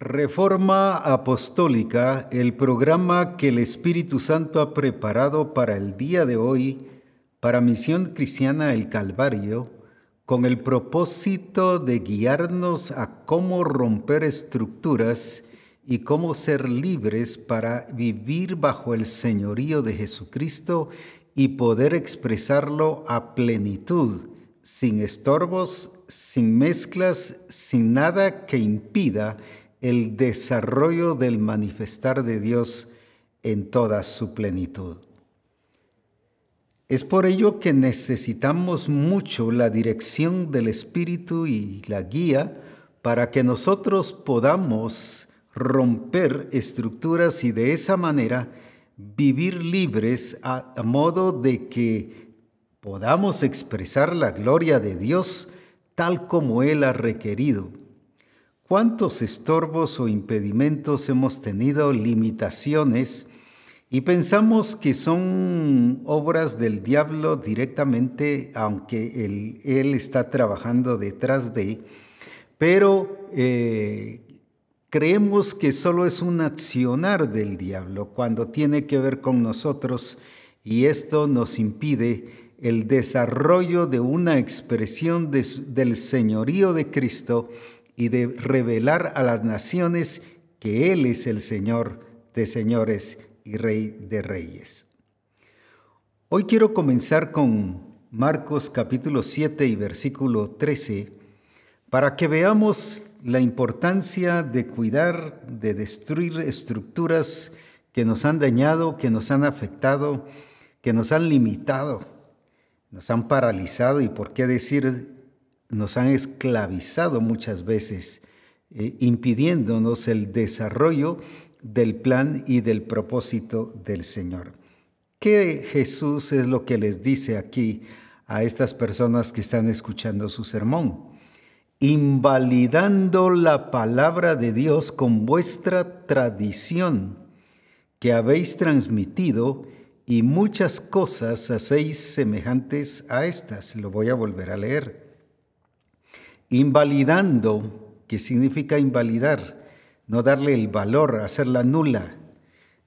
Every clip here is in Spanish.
Reforma Apostólica, el programa que el Espíritu Santo ha preparado para el día de hoy, para Misión Cristiana El Calvario, con el propósito de guiarnos a cómo romper estructuras y cómo ser libres para vivir bajo el señorío de Jesucristo y poder expresarlo a plenitud, sin estorbos, sin mezclas, sin nada que impida el desarrollo del manifestar de Dios en toda su plenitud. Es por ello que necesitamos mucho la dirección del Espíritu y la guía para que nosotros podamos romper estructuras y de esa manera vivir libres a, modo de que podamos expresar la gloria de Dios tal como Él ha requerido ¿Cuántos estorbos o impedimentos hemos tenido, limitaciones, y pensamos que son obras del diablo directamente, aunque él, está trabajando detrás de, pero eh, creemos que solo es un accionar del diablo cuando tiene que ver con nosotros y esto nos impide el desarrollo de una expresión del señorío de Cristo y de revelar a las naciones que Él es el Señor de señores y Rey de reyes. Hoy quiero comenzar con Marcos capítulo 7 y versículo 13 para que veamos la importancia de cuidar, de destruir estructuras que nos han dañado, que nos han afectado, que nos han limitado, nos han paralizado y por qué decir nos han esclavizado muchas veces, eh, impidiéndonos el desarrollo del plan y del propósito del Señor. ¿Qué Jesús es lo que les dice aquí a estas personas que están escuchando su sermón? Invalidando la palabra de Dios con vuestra tradición que habéis transmitido y muchas cosas hacéis semejantes a estas. Lo voy a volver a leer invalidando, que significa invalidar, no darle el valor, hacerla nula,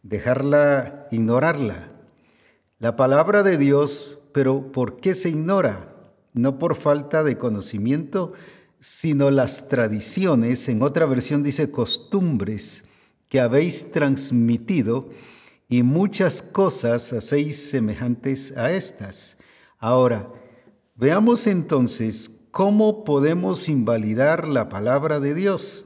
dejarla, ignorarla. La palabra de Dios, pero ¿por qué se ignora? No por falta de conocimiento, sino las tradiciones, en otra versión dice costumbres que habéis transmitido y muchas cosas hacéis semejantes a estas. Ahora, veamos entonces ¿Cómo podemos invalidar la palabra de Dios?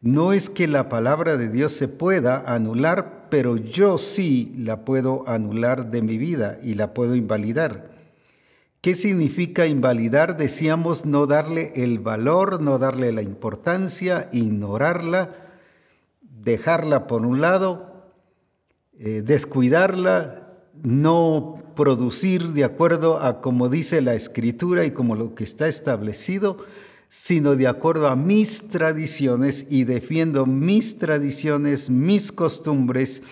No es que la palabra de Dios se pueda anular, pero yo sí la puedo anular de mi vida y la puedo invalidar. ¿Qué significa invalidar? Decíamos no darle el valor, no darle la importancia, ignorarla, dejarla por un lado, eh, descuidarla, no producir de acuerdo a como dice la escritura y como lo que está establecido, sino de acuerdo a mis tradiciones y defiendo mis tradiciones, mis costumbres,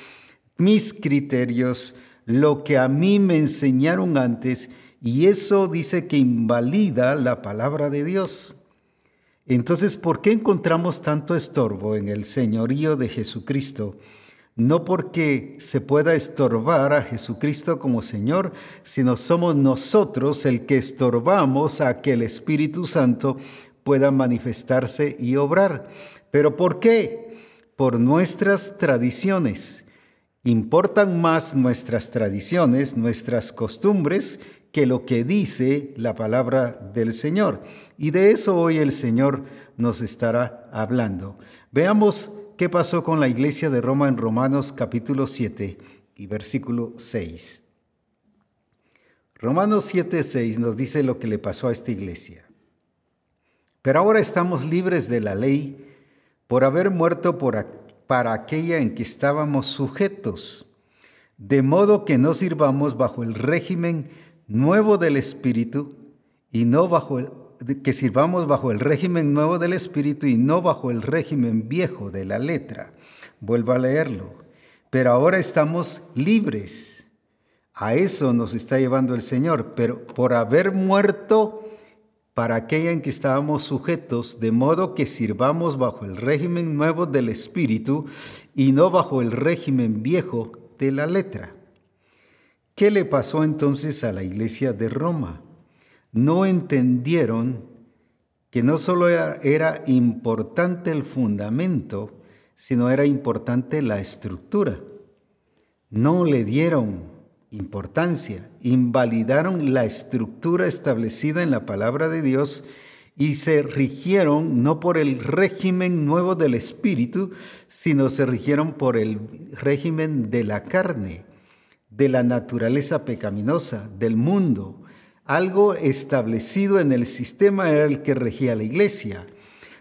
mis criterios, lo que a mí me enseñaron antes, y eso dice que invalida la palabra de Dios. Entonces, ¿por qué encontramos tanto estorbo en el señorío de Jesucristo? No porque se pueda estorbar a Jesucristo como Señor, sino somos nosotros el que estorbamos a que el Espíritu Santo pueda manifestarse y obrar. ¿Pero por qué? Por nuestras tradiciones. Importan más nuestras tradiciones, nuestras costumbres, que lo que dice la palabra del Señor. Y de eso hoy el Señor nos estará hablando. Veamos ¿Qué pasó con la iglesia de Roma en Romanos capítulo 7 y versículo 6? Romanos 7, 6 nos dice lo que le pasó a esta iglesia. Pero ahora estamos libres de la ley por haber muerto para aquella en que estábamos sujetos, de modo que no sirvamos bajo el régimen nuevo del Espíritu y no bajo el que sirvamos bajo el régimen nuevo del Espíritu y no bajo el régimen viejo de la letra. Vuelvo a leerlo. Pero ahora estamos libres. A eso nos está llevando el Señor. Pero por haber muerto para aquella en que estábamos sujetos, de modo que sirvamos bajo el régimen nuevo del Espíritu y no bajo el régimen viejo de la letra. ¿Qué le pasó entonces a la iglesia de Roma? No entendieron que no solo era, importante el fundamento, sino era importante la estructura. No le dieron importancia, invalidaron la estructura establecida en la palabra de Dios y se rigieron no por el régimen nuevo del espíritu, sino se rigieron por el régimen de la carne, de la naturaleza pecaminosa, del mundo. Algo establecido en el sistema era el que regía la iglesia.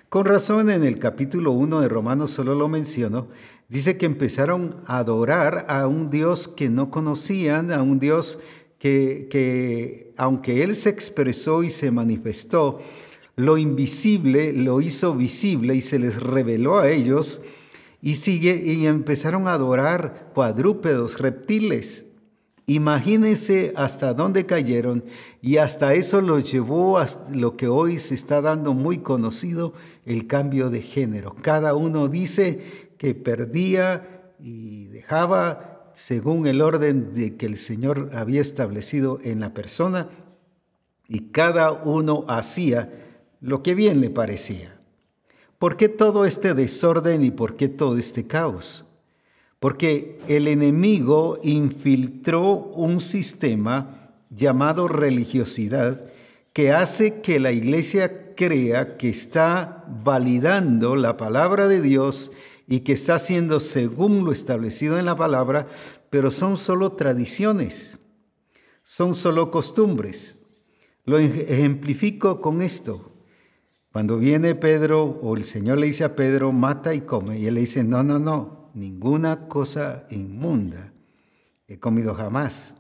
Con razón en el capítulo 1 de Romanos solo lo menciono, dice que empezaron a adorar a un Dios que no conocían, a un Dios que, que aunque Él se expresó y se manifestó, lo invisible lo hizo visible y se les reveló a ellos y, sigue, y empezaron a adorar cuadrúpedos, reptiles. Imagínense hasta dónde cayeron y hasta eso los llevó a lo que hoy se está dando muy conocido, el cambio de género. Cada uno dice que perdía y dejaba según el orden de que el Señor había establecido en la persona y cada uno hacía lo que bien le parecía. ¿Por qué todo este desorden y por qué todo este caos? Porque el enemigo infiltró un sistema llamado religiosidad que hace que la iglesia crea que está validando la palabra de Dios y que está haciendo según lo establecido en la palabra, pero son solo tradiciones, son solo costumbres. Lo ejemplifico con esto. Cuando viene Pedro o el Señor le dice a Pedro, mata y come, y él le dice, no, no, no, ninguna cosa inmunda he comido jamás.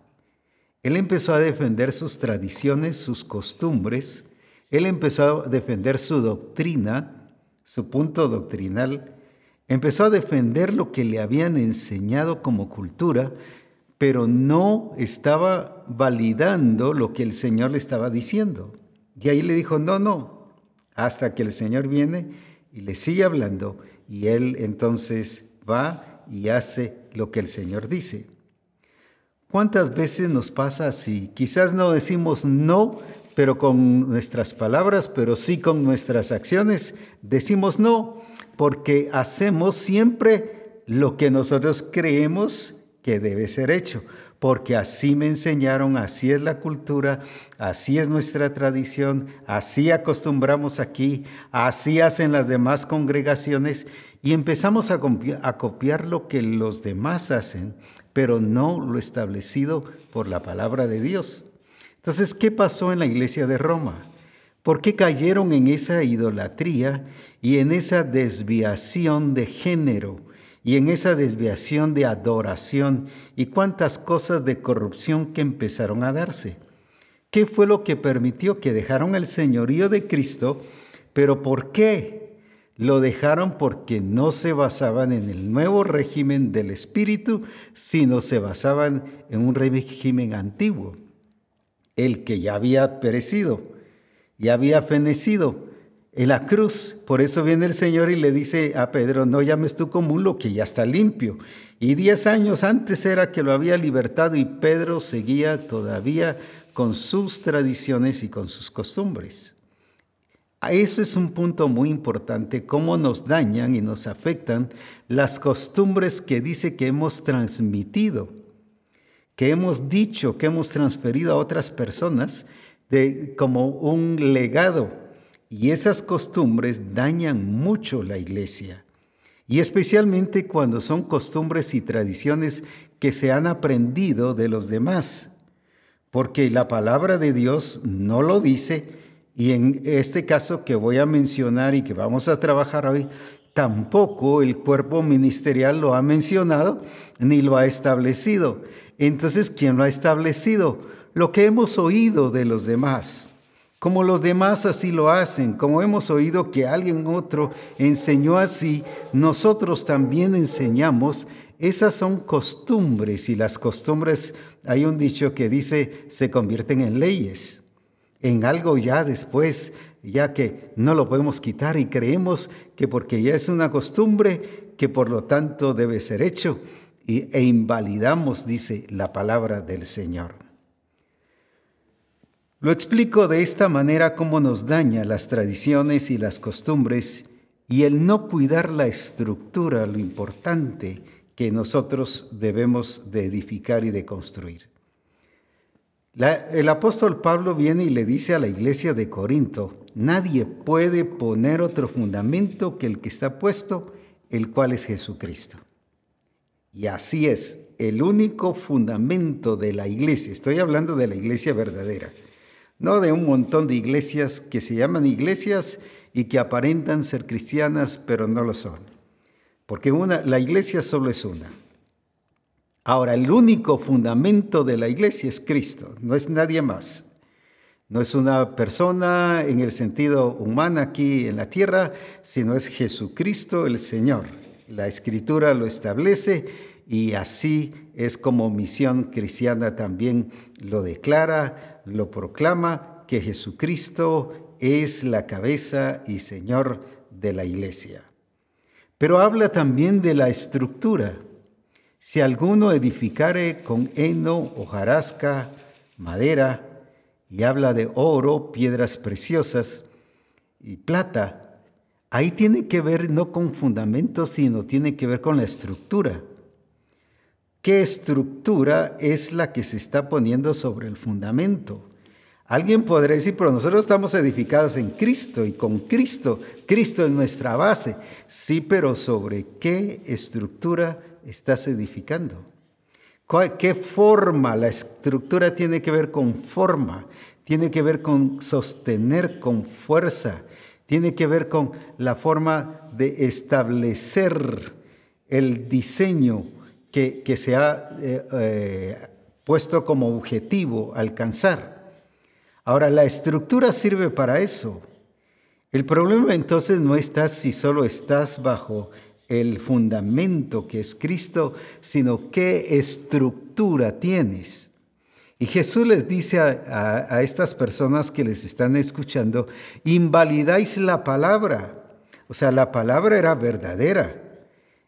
Él empezó a defender sus tradiciones, sus costumbres, él empezó a defender su doctrina, su punto doctrinal, Empezó a defender lo que le habían enseñado como cultura, pero no estaba validando lo que el Señor le estaba diciendo. Y ahí le dijo, no, no, hasta que el Señor viene y le sigue hablando y él entonces va y hace lo que el Señor dice. ¿Cuántas veces nos pasa así? Quizás no decimos no, pero con nuestras palabras, pero sí con nuestras acciones, decimos no porque hacemos siempre lo que nosotros creemos que debe ser hecho, porque así me enseñaron, así es la cultura, así es nuestra tradición, así acostumbramos aquí, así hacen las demás congregaciones y empezamos a copiar, lo que los demás hacen, pero no lo establecido por la palabra de Dios. Entonces, ¿qué pasó en la iglesia de Roma? ¿Por qué cayeron en esa idolatría y en esa desviación de género y en esa desviación de adoración y cuántas cosas de corrupción que empezaron a darse? ¿Qué fue lo que permitió que dejaron el señorío de Cristo? Pero ¿por qué? Lo dejaron porque no se basaban en el nuevo régimen del Espíritu, sino se basaban en un régimen antiguo, el que ya había perecido y había fenecido en la cruz. Por eso viene el Señor y le dice a Pedro, no llames tú común lo que ya está limpio. Y diez años antes era que lo había libertado y Pedro seguía todavía con sus tradiciones y con sus costumbres. Eso es un punto muy importante, cómo nos dañan y nos afectan las costumbres que dice que hemos transmitido, que hemos dicho, que hemos transferido a otras personas de, como un legado. Y esas costumbres dañan mucho la iglesia. Y especialmente cuando son costumbres y tradiciones que se han aprendido de los demás. Porque la palabra de Dios no lo dice. Y en este caso que voy a mencionar y que vamos a trabajar hoy, tampoco el cuerpo ministerial lo ha mencionado ni lo ha establecido. Entonces, ¿quién lo ha establecido? lo que hemos oído de los demás, como los demás así lo hacen, como hemos oído que alguien otro enseñó así, nosotros también enseñamos. Esas son costumbres y las costumbres, hay un dicho que dice, se convierten en leyes. En algo ya después, ya que no lo podemos quitar y creemos que porque ya es una costumbre, que por lo tanto debe ser hecho, e invalidamos, dice la palabra del Señor. Lo explico de esta manera cómo nos daña las tradiciones y las costumbres y el no cuidar la estructura, lo importante que nosotros debemos de edificar y de construir. El apóstol Pablo viene y le dice a la iglesia de Corinto, nadie puede poner otro fundamento que el que está puesto, el cual es Jesucristo. Y así es, el único fundamento de la iglesia, estoy hablando de la iglesia verdadera, no de un montón de iglesias que se llaman iglesias y que aparentan ser cristianas, pero no lo son porque una, la iglesia solo es una. Ahora, el único fundamento de la iglesia es Cristo, no es nadie más. No es una persona en el sentido humano aquí en la tierra, sino es Jesucristo el Señor. La escritura lo establece y así es como misión cristiana también lo declara, lo proclama, que Jesucristo es la cabeza y Señor de la iglesia. Pero habla también de la estructura. Si alguno edificare con heno, hojarasca, madera, y habla de oro, piedras preciosas y plata, ahí tiene que ver no con fundamentos, sino tiene que ver con la estructura. ¿Qué estructura es la que se está poniendo sobre el fundamento? Alguien podría decir, pero nosotros estamos edificados en Cristo y con Cristo. Cristo es nuestra base. Sí, pero ¿sobre qué estructura estás edificando? ¿Qué forma? La estructura tiene que ver con forma, tiene que ver con sostener con fuerza, tiene que ver con la forma de establecer el diseño que, se ha eh, eh, puesto como objetivo alcanzar. Ahora, la estructura sirve para eso. El problema entonces no está si solo estás bajo el fundamento que es Cristo, sino qué estructura tienes. Y Jesús les dice a, estas personas que les están escuchando, invalidáis la palabra. O sea, la palabra era verdadera.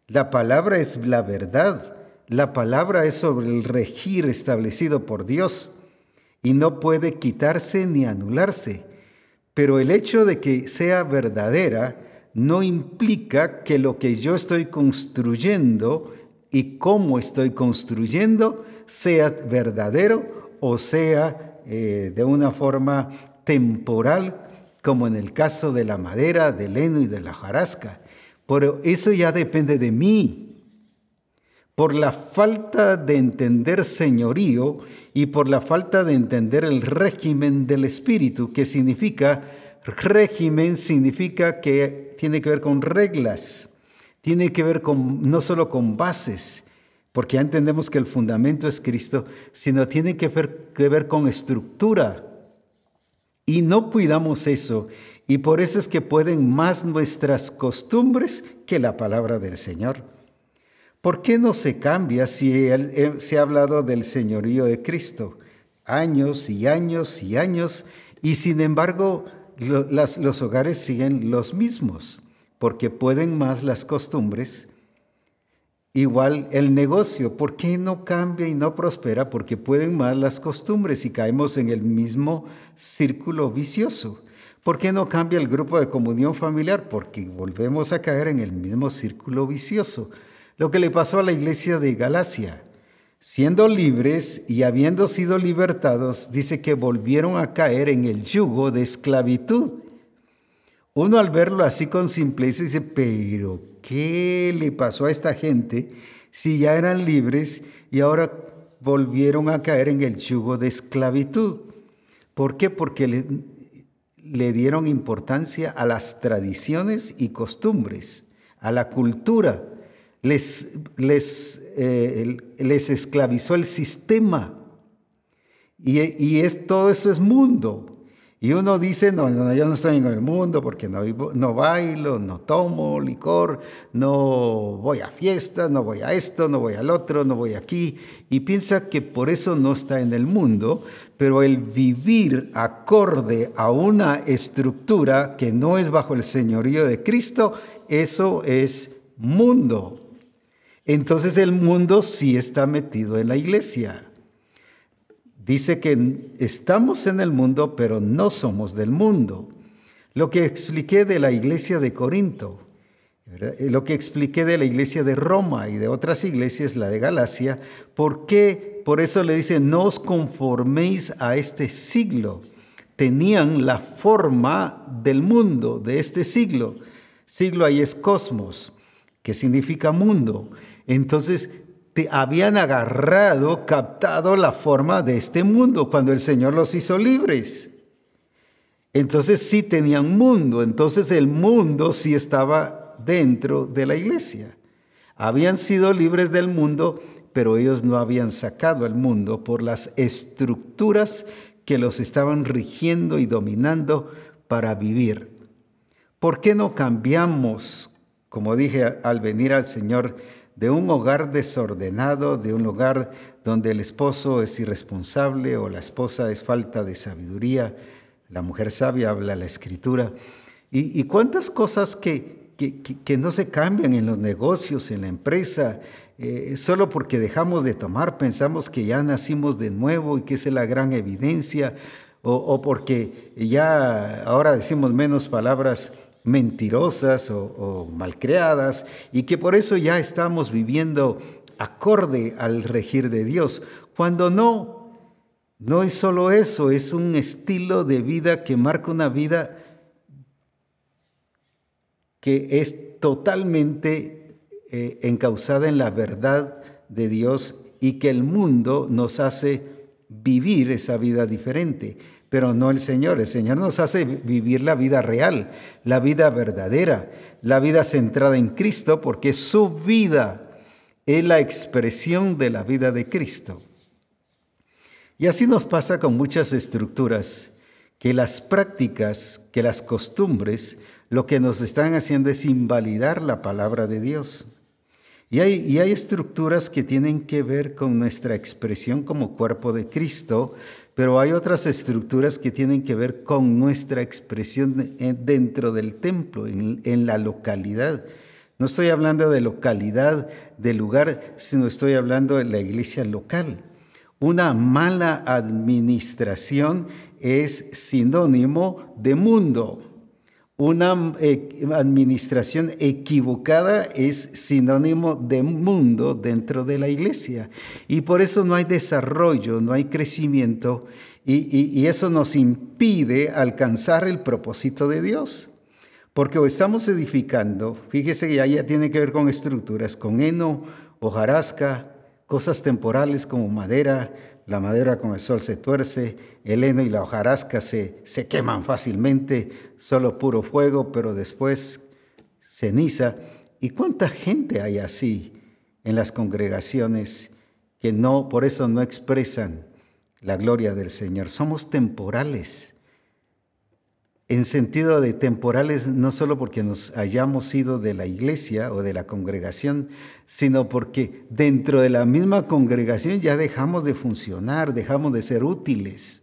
La palabra es la verdad. La palabra es sobre el regir establecido por Dios y no puede quitarse ni anularse. Pero el hecho de que sea verdadera no implica que lo que yo estoy construyendo y cómo estoy construyendo sea verdadero o sea eh, de una forma temporal, como en el caso de la madera, del heno y de la jarasca. Pero eso ya depende de mí por la falta de entender señorío y por la falta de entender el régimen del espíritu, que significa, régimen significa que tiene que ver con reglas, tiene que ver con, no solo con bases, porque ya entendemos que el fundamento es Cristo, sino tiene que ver, que ver con estructura. Y no cuidamos eso, y por eso es que pueden más nuestras costumbres que la palabra del Señor. ¿Por qué no se cambia si eh, se ha hablado del señorío de Cristo? Años y años y años, y sin embargo los hogares siguen los mismos, porque pueden más las costumbres. Igual el negocio, ¿por qué no cambia y no prospera? Porque pueden más las costumbres y caemos en el mismo círculo vicioso. ¿Por qué no cambia el grupo de comunión familiar? Porque volvemos a caer en el mismo círculo vicioso lo que le pasó a la iglesia de Galacia. Siendo libres y habiendo sido libertados, dice que volvieron a caer en el yugo de esclavitud. Uno al verlo así con simpleza dice, pero ¿qué le pasó a esta gente si ya eran libres y ahora volvieron a caer en el yugo de esclavitud? ¿Por qué? Porque le, le dieron importancia a las tradiciones y costumbres, a la cultura les, les, eh, les esclavizó el sistema. Y, es, todo eso es mundo. Y uno dice, no, no, yo no estoy en el mundo porque no, no bailo, no tomo licor, no voy a fiestas, no voy a esto, no voy al otro, no voy aquí. Y piensa que por eso no está en el mundo, pero el vivir acorde a una estructura que no es bajo el señorío de Cristo, eso es mundo. Entonces el mundo sí está metido en la iglesia. Dice que estamos en el mundo, pero no somos del mundo. Lo que expliqué de la iglesia de Corinto, eh, lo que expliqué de la iglesia de Roma y de otras iglesias, la de Galacia, ¿por qué? Por eso le dice, no os conforméis a este siglo. Tenían la forma del mundo, de este siglo. Siglo ahí es cosmos, que significa mundo. Entonces te habían agarrado, captado la forma de este mundo cuando el Señor los hizo libres. Entonces sí tenían mundo, entonces el mundo sí estaba dentro de la iglesia. Habían sido libres del mundo, pero ellos no habían sacado al mundo por las estructuras que los estaban rigiendo y dominando para vivir. ¿Por qué no cambiamos, como dije al venir al Señor, de un hogar desordenado, de un hogar donde el esposo es irresponsable o la esposa es falta de sabiduría. La mujer sabia habla la escritura. Y, cuántas cosas que, que, no se cambian en los negocios, en la empresa, eh, solo porque dejamos de tomar, pensamos que ya nacimos de nuevo y que esa es la gran evidencia, o, o porque ya ahora decimos menos palabras mentirosas o, malcreadas y que por eso ya estamos viviendo acorde al regir de Dios, cuando no, no es solo eso, es un estilo de vida que marca una vida que es totalmente eh, encausada en la verdad de Dios y que el mundo nos hace vivir esa vida diferente pero no el Señor. El Señor nos hace vivir la vida real, la vida verdadera, la vida centrada en Cristo, porque su vida es la expresión de la vida de Cristo. Y así nos pasa con muchas estructuras, que las prácticas, que las costumbres, lo que nos están haciendo es invalidar la palabra de Dios. Y hay, estructuras que tienen que ver con nuestra expresión como cuerpo de Cristo, pero hay otras estructuras que tienen que ver con nuestra expresión dentro del templo, en la localidad. No estoy hablando de localidad, de lugar, sino estoy hablando de la iglesia local. Una mala administración es sinónimo de mundo. Una eh, administración equivocada es sinónimo de mundo dentro de la iglesia. Y por eso no hay desarrollo, no hay crecimiento y, eso nos impide alcanzar el propósito de Dios. Porque o estamos edificando, fíjese que ya tiene que ver con estructuras, con heno, hojarasca, cosas temporales como madera, la madera con el sol se tuerce, el heno y la hojarasca se, se queman fácilmente, solo puro fuego, pero después ceniza. ¿Y cuánta gente hay así en las congregaciones que no, por eso no expresan la gloria del Señor? Somos temporales en sentido de temporales, no solo porque nos hayamos ido de la iglesia o de la congregación, sino porque dentro de la misma congregación ya dejamos de funcionar, dejamos de ser útiles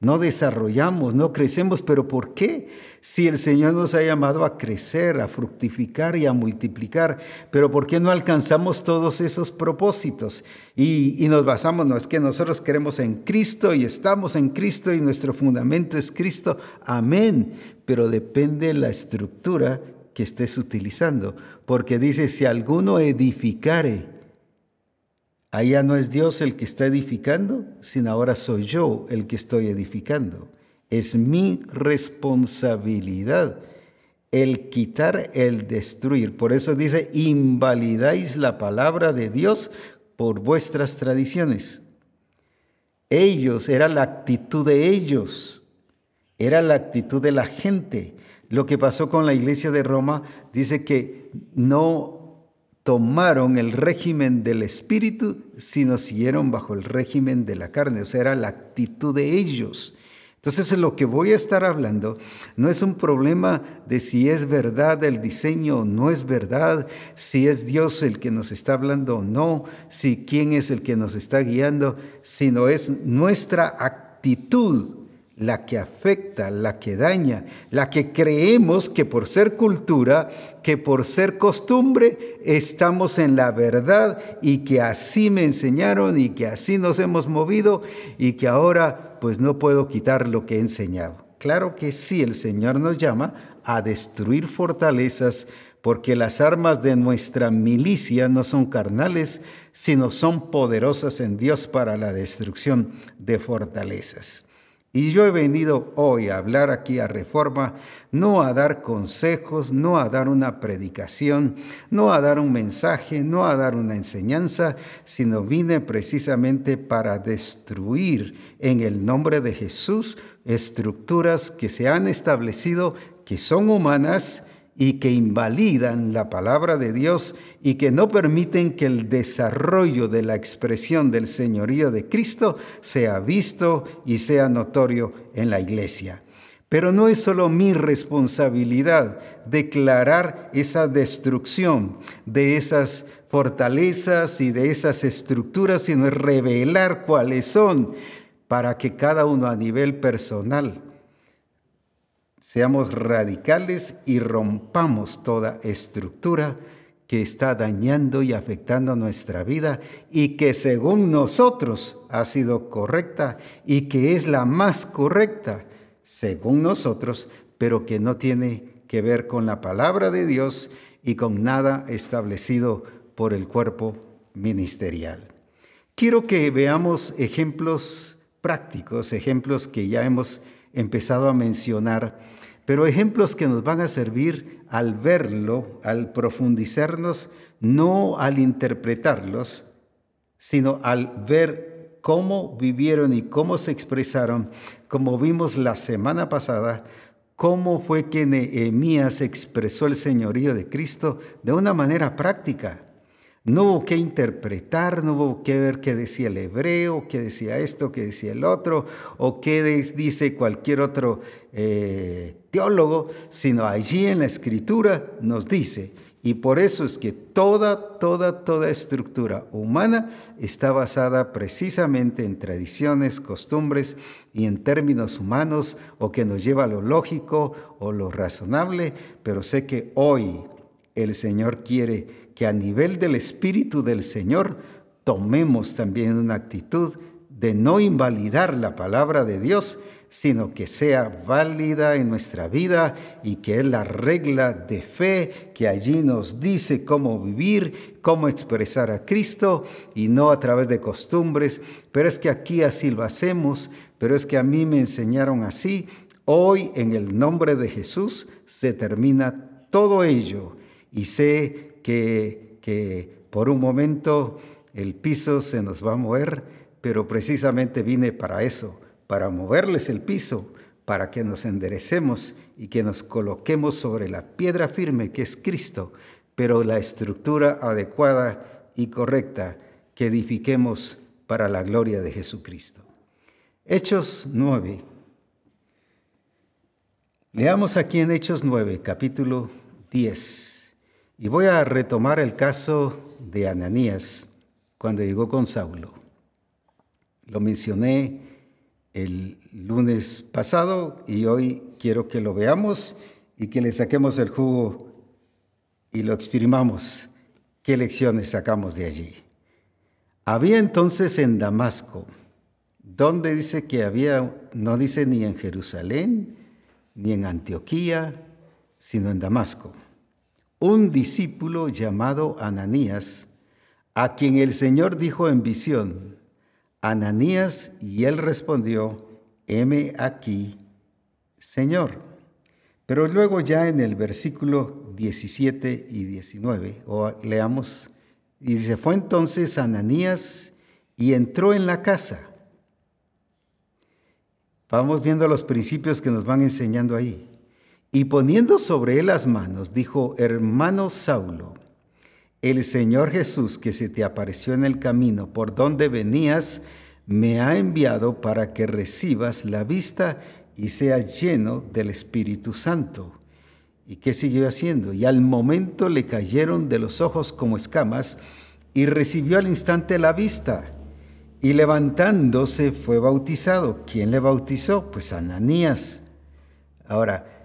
no desarrollamos, no crecemos, pero ¿por qué? Si el Señor nos ha llamado a crecer, a fructificar y a multiplicar, pero ¿por qué no alcanzamos todos esos propósitos? Y, nos basamos, no es que nosotros queremos en Cristo y estamos en Cristo y nuestro fundamento es Cristo, amén, pero depende la estructura que estés utilizando, porque dice, si alguno edificare, Allá no es Dios el que está edificando, sino ahora soy yo el que estoy edificando. Es mi responsabilidad el quitar, el destruir. Por eso dice, invalidáis la palabra de Dios por vuestras tradiciones. Ellos, era la actitud de ellos, era la actitud de la gente. Lo que pasó con la iglesia de Roma dice que no tomaron el régimen del espíritu, sino siguieron bajo el régimen de la carne. O sea, era la actitud de ellos. Entonces lo que voy a estar hablando no es un problema de si es verdad el diseño o no es verdad, si es Dios el que nos está hablando o no, si quién es el que nos está guiando, sino es nuestra actitud la que afecta, la que daña, la que creemos que por ser cultura, que por ser costumbre, estamos en la verdad y que así me enseñaron y que así nos hemos movido y que ahora pues no puedo quitar lo que he enseñado. Claro que sí, el Señor nos llama a destruir fortalezas porque las armas de nuestra milicia no son carnales, sino son poderosas en Dios para la destrucción de fortalezas. Y yo he venido hoy a hablar aquí a Reforma, no a dar consejos, no a dar una predicación, no a dar un mensaje, no a dar una enseñanza, sino vine precisamente para destruir en el nombre de Jesús estructuras que se han establecido, que son humanas y que invalidan la palabra de Dios y que no permiten que el desarrollo de la expresión del señorío de Cristo sea visto y sea notorio en la iglesia. Pero no es solo mi responsabilidad declarar esa destrucción de esas fortalezas y de esas estructuras, sino revelar cuáles son para que cada uno a nivel personal Seamos radicales y rompamos toda estructura que está dañando y afectando nuestra vida y que según nosotros ha sido correcta y que es la más correcta según nosotros, pero que no tiene que ver con la palabra de Dios y con nada establecido por el cuerpo ministerial. Quiero que veamos ejemplos prácticos, ejemplos que ya hemos empezado a mencionar, pero ejemplos que nos van a servir al verlo, al profundizarnos, no al interpretarlos, sino al ver cómo vivieron y cómo se expresaron, como vimos la semana pasada, cómo fue que Nehemías expresó el señorío de Cristo de una manera práctica. No hubo que interpretar, no hubo que ver qué decía el hebreo, qué decía esto, qué decía el otro, o qué dice cualquier otro eh, teólogo, sino allí en la escritura nos dice, y por eso es que toda, toda, toda estructura humana está basada precisamente en tradiciones, costumbres y en términos humanos, o que nos lleva a lo lógico o lo razonable, pero sé que hoy el Señor quiere que a nivel del Espíritu del Señor tomemos también una actitud de no invalidar la palabra de Dios, sino que sea válida en nuestra vida y que es la regla de fe que allí nos dice cómo vivir, cómo expresar a Cristo y no a través de costumbres. Pero es que aquí así lo hacemos, pero es que a mí me enseñaron así. Hoy en el nombre de Jesús se termina todo ello y sé que, por un momento el piso se nos va a mover, pero precisamente vine para eso, para moverles el piso, para que nos enderecemos y que nos coloquemos sobre la piedra firme que es Cristo, pero la estructura adecuada y correcta que edifiquemos para la gloria de Jesucristo. Hechos 9. Leamos aquí en Hechos 9, capítulo 10. Y voy a retomar el caso de Ananías cuando llegó con Saulo. Lo mencioné el lunes pasado y hoy quiero que lo veamos y que le saquemos el jugo y lo exprimamos. ¿Qué lecciones sacamos de allí? Había entonces en Damasco, donde dice que había, no dice ni en Jerusalén, ni en Antioquía, sino en Damasco un discípulo llamado Ananías, a quien el Señor dijo en visión, Ananías, y él respondió, heme aquí, Señor. Pero luego ya en el versículo 17 y 19, o leamos, y dice, fue entonces Ananías y entró en la casa. Vamos viendo los principios que nos van enseñando ahí. Y poniendo sobre él las manos, dijo, hermano Saulo, el Señor Jesús que se te apareció en el camino por donde venías, me ha enviado para que recibas la vista y seas lleno del Espíritu Santo. ¿Y qué siguió haciendo? Y al momento le cayeron de los ojos como escamas y recibió al instante la vista. Y levantándose fue bautizado. ¿Quién le bautizó? Pues Ananías. Ahora,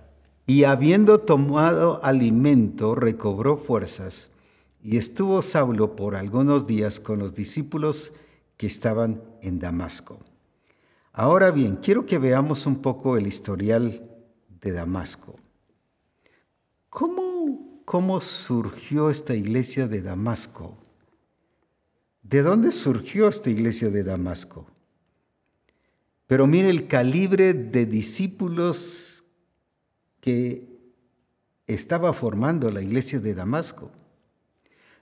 y habiendo tomado alimento, recobró fuerzas y estuvo Saulo por algunos días con los discípulos que estaban en Damasco. Ahora bien, quiero que veamos un poco el historial de Damasco. ¿Cómo, cómo surgió esta iglesia de Damasco? ¿De dónde surgió esta iglesia de Damasco? Pero mire el calibre de discípulos que estaba formando la iglesia de Damasco.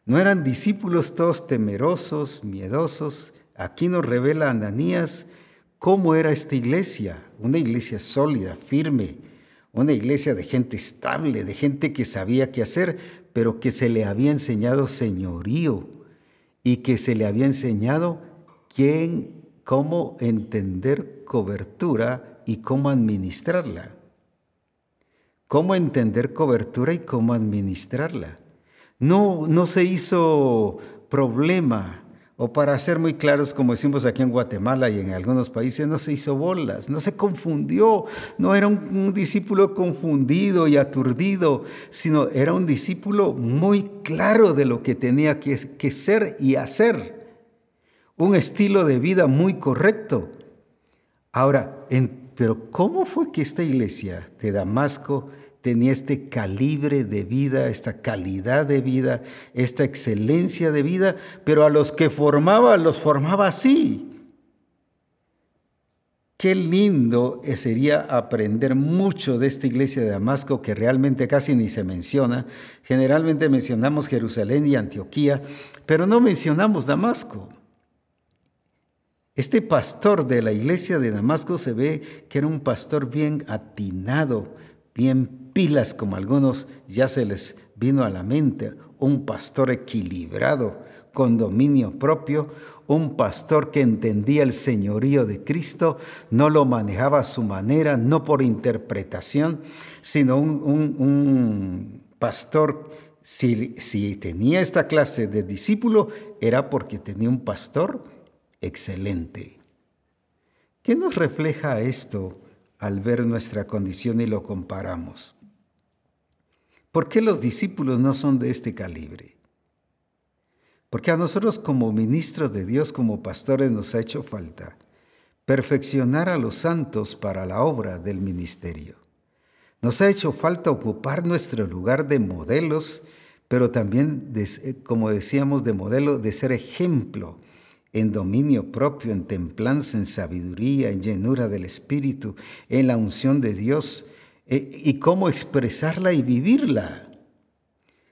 No eran discípulos todos temerosos, miedosos. Aquí nos revela Ananías cómo era esta iglesia, una iglesia sólida, firme, una iglesia de gente estable, de gente que sabía qué hacer, pero que se le había enseñado señorío y que se le había enseñado quién, cómo entender cobertura y cómo administrarla. Cómo entender cobertura y cómo administrarla. No, no se hizo problema, o para ser muy claros, como decimos aquí en Guatemala y en algunos países, no se hizo bolas, no se confundió, no era un, discípulo confundido y aturdido, sino era un discípulo muy claro de lo que tenía que, que ser y hacer, un estilo de vida muy correcto. Ahora, pero ¿cómo fue que esta iglesia de Damasco tenía este calibre de vida, esta calidad de vida, esta excelencia de vida, pero a los que formaba los formaba así. Qué lindo sería aprender mucho de esta iglesia de Damasco que realmente casi ni se menciona. Generalmente mencionamos Jerusalén y Antioquía, pero no mencionamos Damasco. Este pastor de la iglesia de Damasco se ve que era un pastor bien atinado, bien pilas, como algunos ya se les vino a la mente, un pastor equilibrado, con dominio propio, un pastor que entendía el señorío de Cristo, no lo manejaba a su manera, no por interpretación, sino un, pastor, si, si tenía esta clase de discípulo, era porque tenía un pastor excelente. ¿Qué nos refleja esto al ver nuestra condición y lo comparamos? ¿Por qué los discípulos no son de este calibre? Porque a nosotros como ministros de Dios, como pastores, nos ha hecho falta perfeccionar a los santos para la obra del ministerio. Nos ha hecho falta ocupar nuestro lugar de modelos, pero también, eh, como decíamos, de modelo de ser ejemplo en dominio propio, en templanza, en sabiduría, en llenura del Espíritu, en la unción de Dios, y cómo expresarla y vivirla.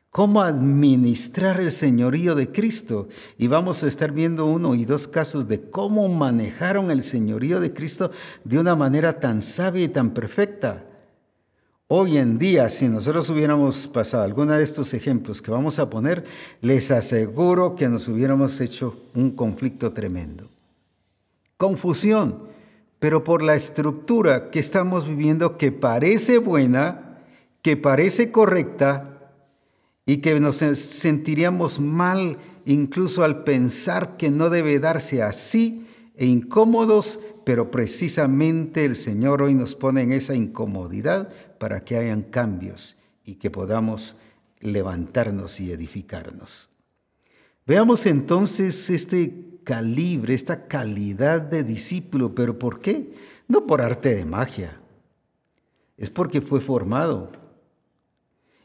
Cómo administrar el señorío de Cristo. Y vamos a estar viendo uno y dos casos de cómo manejaron el señorío de Cristo de una manera tan sabia y tan perfecta. Hoy en día, si nosotros hubiéramos pasado alguno de estos ejemplos que vamos a poner, les aseguro que nos hubiéramos hecho un conflicto tremendo. Confusión, pero por la estructura que estamos viviendo que parece buena, que parece correcta y que nos sentiríamos mal incluso al pensar que no debe darse así e incómodos, pero precisamente el Señor hoy nos pone en esa incomodidad para que hayan cambios y que podamos levantarnos y edificarnos. Veamos entonces este calibre, esta calidad de discípulo. ¿Pero por qué? No por arte de magia. Es porque fue formado.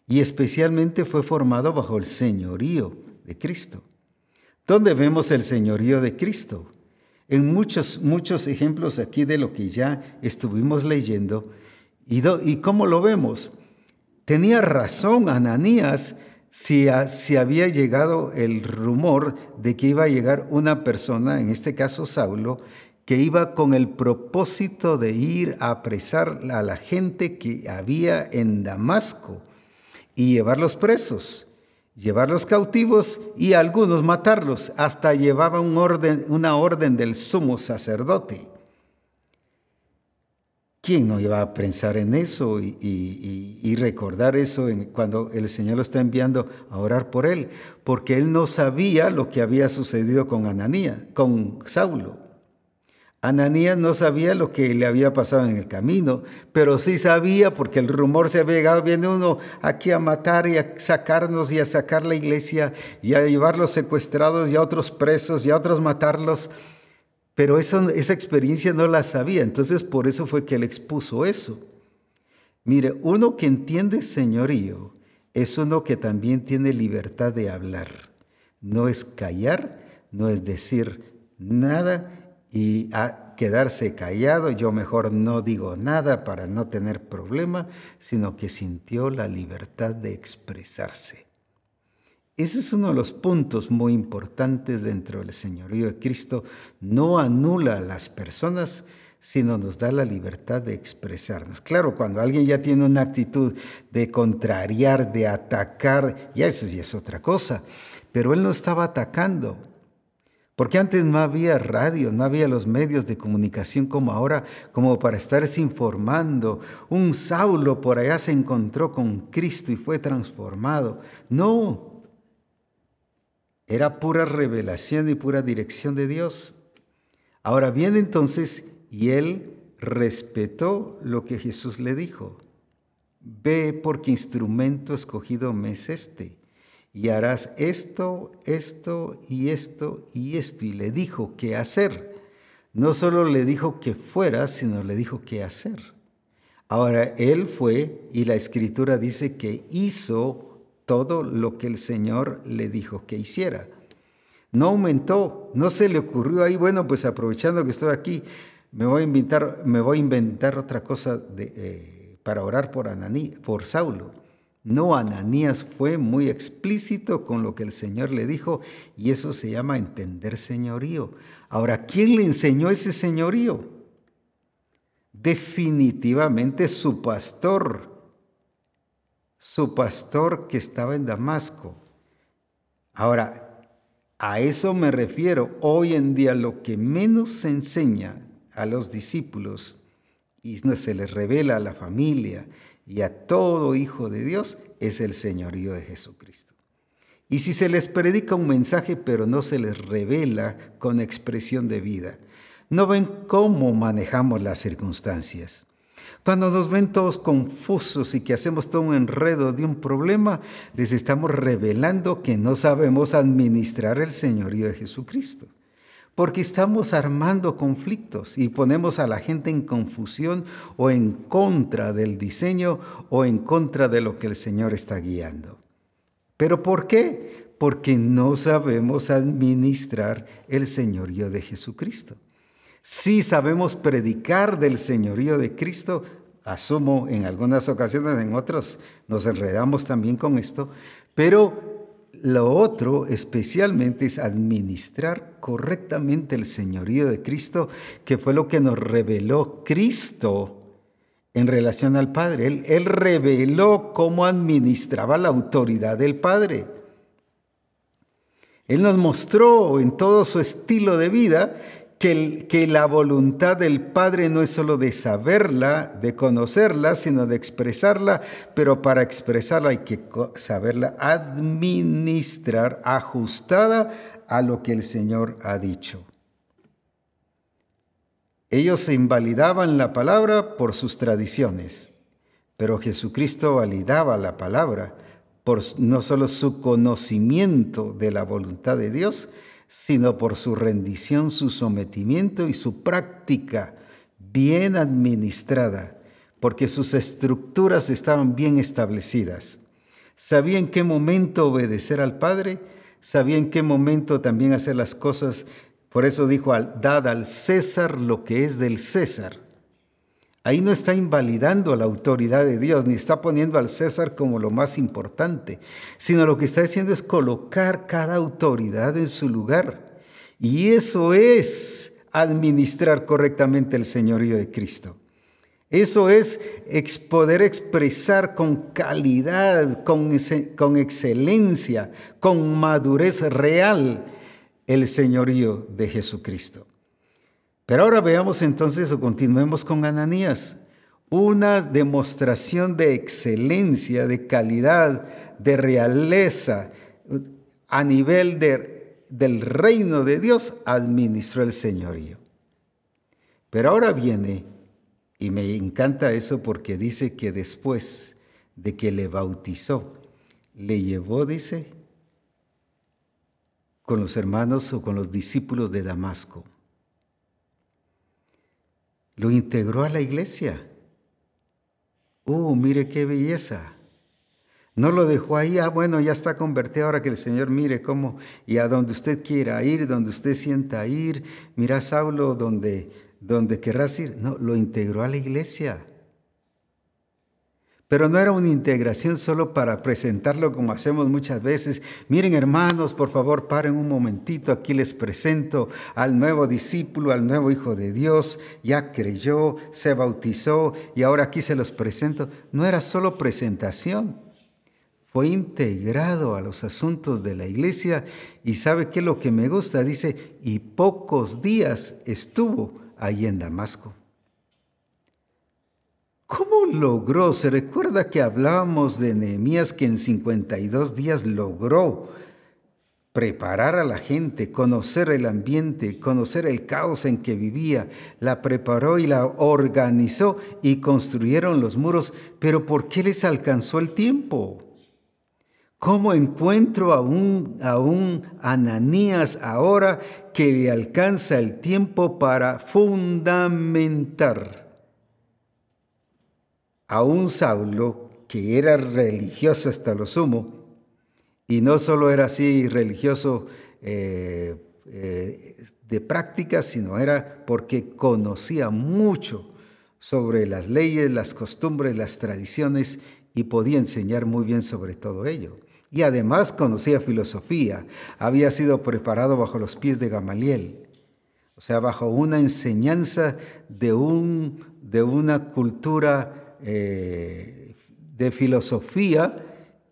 Y especialmente fue formado bajo el señorío de Cristo. ¿Dónde vemos el señorío de Cristo? En muchos, muchos ejemplos aquí de lo que ya estuvimos leyendo. ¿Y, y cómo lo vemos? Tenía razón Ananías si, había llegado el rumor de que iba a llegar una persona, en este caso Saulo, que iba con el propósito de ir a apresar a la gente que había en Damasco y llevarlos presos. llevarlos cautivos y algunos matarlos, hasta llevaba orden, una orden del sumo sacerdote. ¿Quién no iba a pensar en eso y, recordar eso cuando el Señor lo está enviando a orar por él? Porque él no sabía lo que había sucedido con Ananías, con Saulo. Ananías no sabía lo que le había pasado en el camino, pero sí sabía porque el rumor se había llegado, viene uno aquí a matar y a sacarnos y a sacar la iglesia y a llevarlos secuestrados y a otros presos y a otros matarlos. Pero esa, esa experiencia no la sabía, entonces por eso fue que él expuso eso. Mire, uno que entiende señorío es uno que también tiene libertad de hablar. No es callar, no es decir nada y a quedarse callado, yo mejor no digo nada para no tener problema, sino que sintió la libertad de expresarse. Ese es uno de los puntos muy importantes dentro del señorío de Cristo. No anula a las personas, sino nos da la libertad de expresarnos. Claro, cuando alguien ya tiene una actitud de contrariar, de atacar, ya eso ya es otra cosa. Pero él no estaba atacando, porque antes no había radio, no había los medios de comunicación como ahora, como para estarse informando. Un Saulo por allá se encontró con Cristo y fue transformado. No, era pura revelación y pura dirección de Dios. Ahora bien entonces, y él respetó lo que Jesús le dijo. Ve porque instrumento escogido me es este, y harás esto, esto y esto y esto. Y le dijo qué hacer. No solo le dijo que fuera, sino le dijo qué hacer. Ahora, él fue y la escritura dice que hizo todo lo que el Señor le dijo que hiciera. No aumentó, no se le ocurrió ahí, bueno, pues aprovechando que estoy aquí, me voy a inventar, me voy a inventar otra cosa eh, para orar por, Ananí, por Saulo. No, Ananías fue muy explícito con lo que el Señor le dijo y eso se llama entender señorío. Ahora, ¿quién le enseñó ese señorío? Definitivamente su pastor, su pastor que estaba en Damasco. Ahora, a eso me refiero. Hoy en día lo que menos se enseña a los discípulos y no se les revela a la familia y a todo hijo de Dios es el señorío de Jesucristo. Y si se les predica un mensaje pero no se les revela con expresión de vida, no ven cómo manejamos las circunstancias. Cuando nos ven todos confusos y que hacemos todo un enredo de un problema, les estamos revelando que no sabemos administrar el señorío de Jesucristo. Porque estamos armando conflictos y ponemos a la gente en confusión o en contra del diseño o en contra de lo que el Señor está guiando. ¿Pero por qué? Porque no sabemos administrar el señorío de Jesucristo. Sí sabemos predicar del señorío de Cristo, asumo en algunas ocasiones, en otras nos enredamos también con esto, pero lo otro especialmente es administrar correctamente el señorío de Cristo, que fue lo que nos reveló Cristo en relación al Padre. Él, él reveló cómo administraba la autoridad del Padre. Él nos mostró en todo su estilo de vida que, la voluntad del Padre no es solo de saberla, de conocerla, sino de expresarla, pero para expresarla hay que saberla administrar, ajustada a lo que el Señor ha dicho. Ellos se invalidaban la palabra por sus tradiciones, pero Jesucristo validaba la palabra por no solo su conocimiento de la voluntad de Dios, sino por su rendición, su sometimiento y su práctica bien administrada, porque sus estructuras estaban bien establecidas. Sabía en qué momento obedecer al Padre, sabía en qué momento también hacer las cosas. Por eso dijo, dad al César lo que es del César Ahí no está invalidando la autoridad de Dios, ni está poniendo al César como lo más importante, sino lo que está haciendo es colocar cada autoridad en su lugar. Y eso es administrar correctamente el señorío de Cristo. Eso es poder expresar con calidad, con, con excelencia, con madurez real el señorío de Jesucristo. Pero ahora veamos entonces o continuemos con Ananías. Una demostración de excelencia, de calidad, de realeza a nivel del reino de Dios administró el señorío. Pero ahora viene, y me encanta eso porque dice que después de que le bautizó, le llevó, dice, con los hermanos o con los discípulos de Damasco lo integró a la iglesia. ¡Uh, mire qué belleza! No lo dejó ahí, ah, bueno, ya está convertido, ahora que el Señor mire cómo, y a donde usted quiera ir, donde usted sienta ir, mira Saulo, donde, donde querrás ir. No, lo integró a la iglesia. Pero no era una integración solo para presentarlo como hacemos muchas veces. Miren hermanos, por favor, paren un momentito, aquí les presento al nuevo discípulo, al nuevo Hijo de Dios, ya creyó, se bautizó y ahora aquí se los presento. No era solo presentación, fue integrado a los asuntos de la iglesia y sabe qué es lo que me gusta, dice, y pocos días estuvo ahí en Damasco. ¿Cómo logró? Se recuerda que hablábamos de Nehemías que en 52 días logró preparar a la gente, conocer el ambiente, conocer el caos en que vivía, la preparó y la organizó y construyeron los muros, pero ¿por qué les alcanzó el tiempo? ¿Cómo encuentro a un, a un Ananías ahora que le alcanza el tiempo para fundamentar? A un Saulo que era religioso hasta lo sumo, y no solo era así religioso eh, eh, de práctica, sino era porque conocía mucho sobre las leyes, las costumbres, las tradiciones y podía enseñar muy bien sobre todo ello. Y además conocía filosofía, había sido preparado bajo los pies de Gamaliel, o sea, bajo una enseñanza de, un, de una cultura eh, de filosofía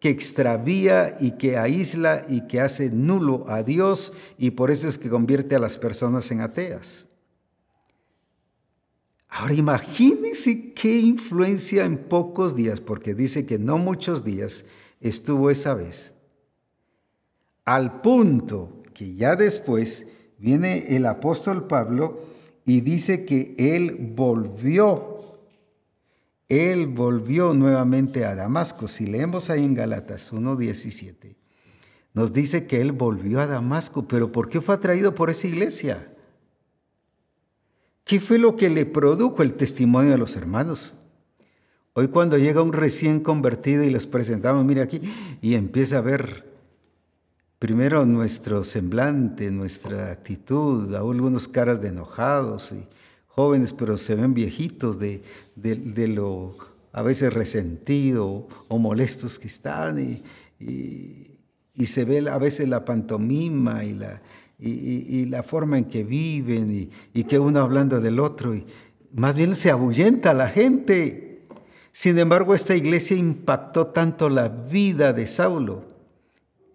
que extravía y que aísla y que hace nulo a Dios y por eso es que convierte a las personas en ateas. Ahora imagínense qué influencia en pocos días, porque dice que no muchos días estuvo esa vez, al punto que ya después viene el apóstol Pablo y dice que él volvió él volvió nuevamente a Damasco. Si leemos ahí en Galatas 1.17, nos dice que él volvió a Damasco, pero ¿por qué fue atraído por esa iglesia? ¿Qué fue lo que le produjo el testimonio de los hermanos? Hoy cuando llega un recién convertido y les presentamos, mire aquí, y empieza a ver primero nuestro semblante, nuestra actitud, algunos caras de enojados y jóvenes, pero se ven viejitos de, de, lo a veces resentido o molestos que están y, y, se ve a veces la pantomima y la, y, la forma en que viven y, que uno hablando del otro y más bien se ahuyenta la gente. Sin embargo, esta iglesia impactó tanto la vida de Saulo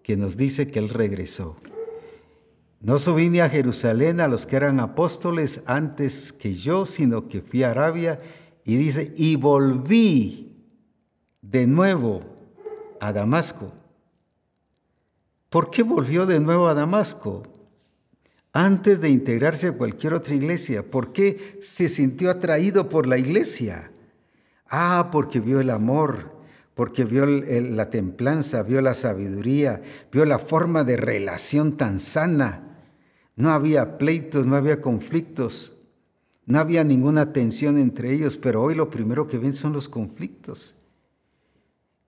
que nos dice que él regresó. No subí a Jerusalén a los que eran apóstoles antes que yo, sino que fui a Arabia y dice, y volví de nuevo a Damasco. ¿Por qué volvió de nuevo a Damasco? Antes de integrarse a cualquier otra iglesia, ¿por qué se sintió atraído por la iglesia? Ah, porque vio el amor, porque vio la templanza, vio la sabiduría, vio la forma de relación tan sana no había pleitos, no había conflictos, no había ninguna tensión entre ellos, pero hoy lo primero que ven son los conflictos.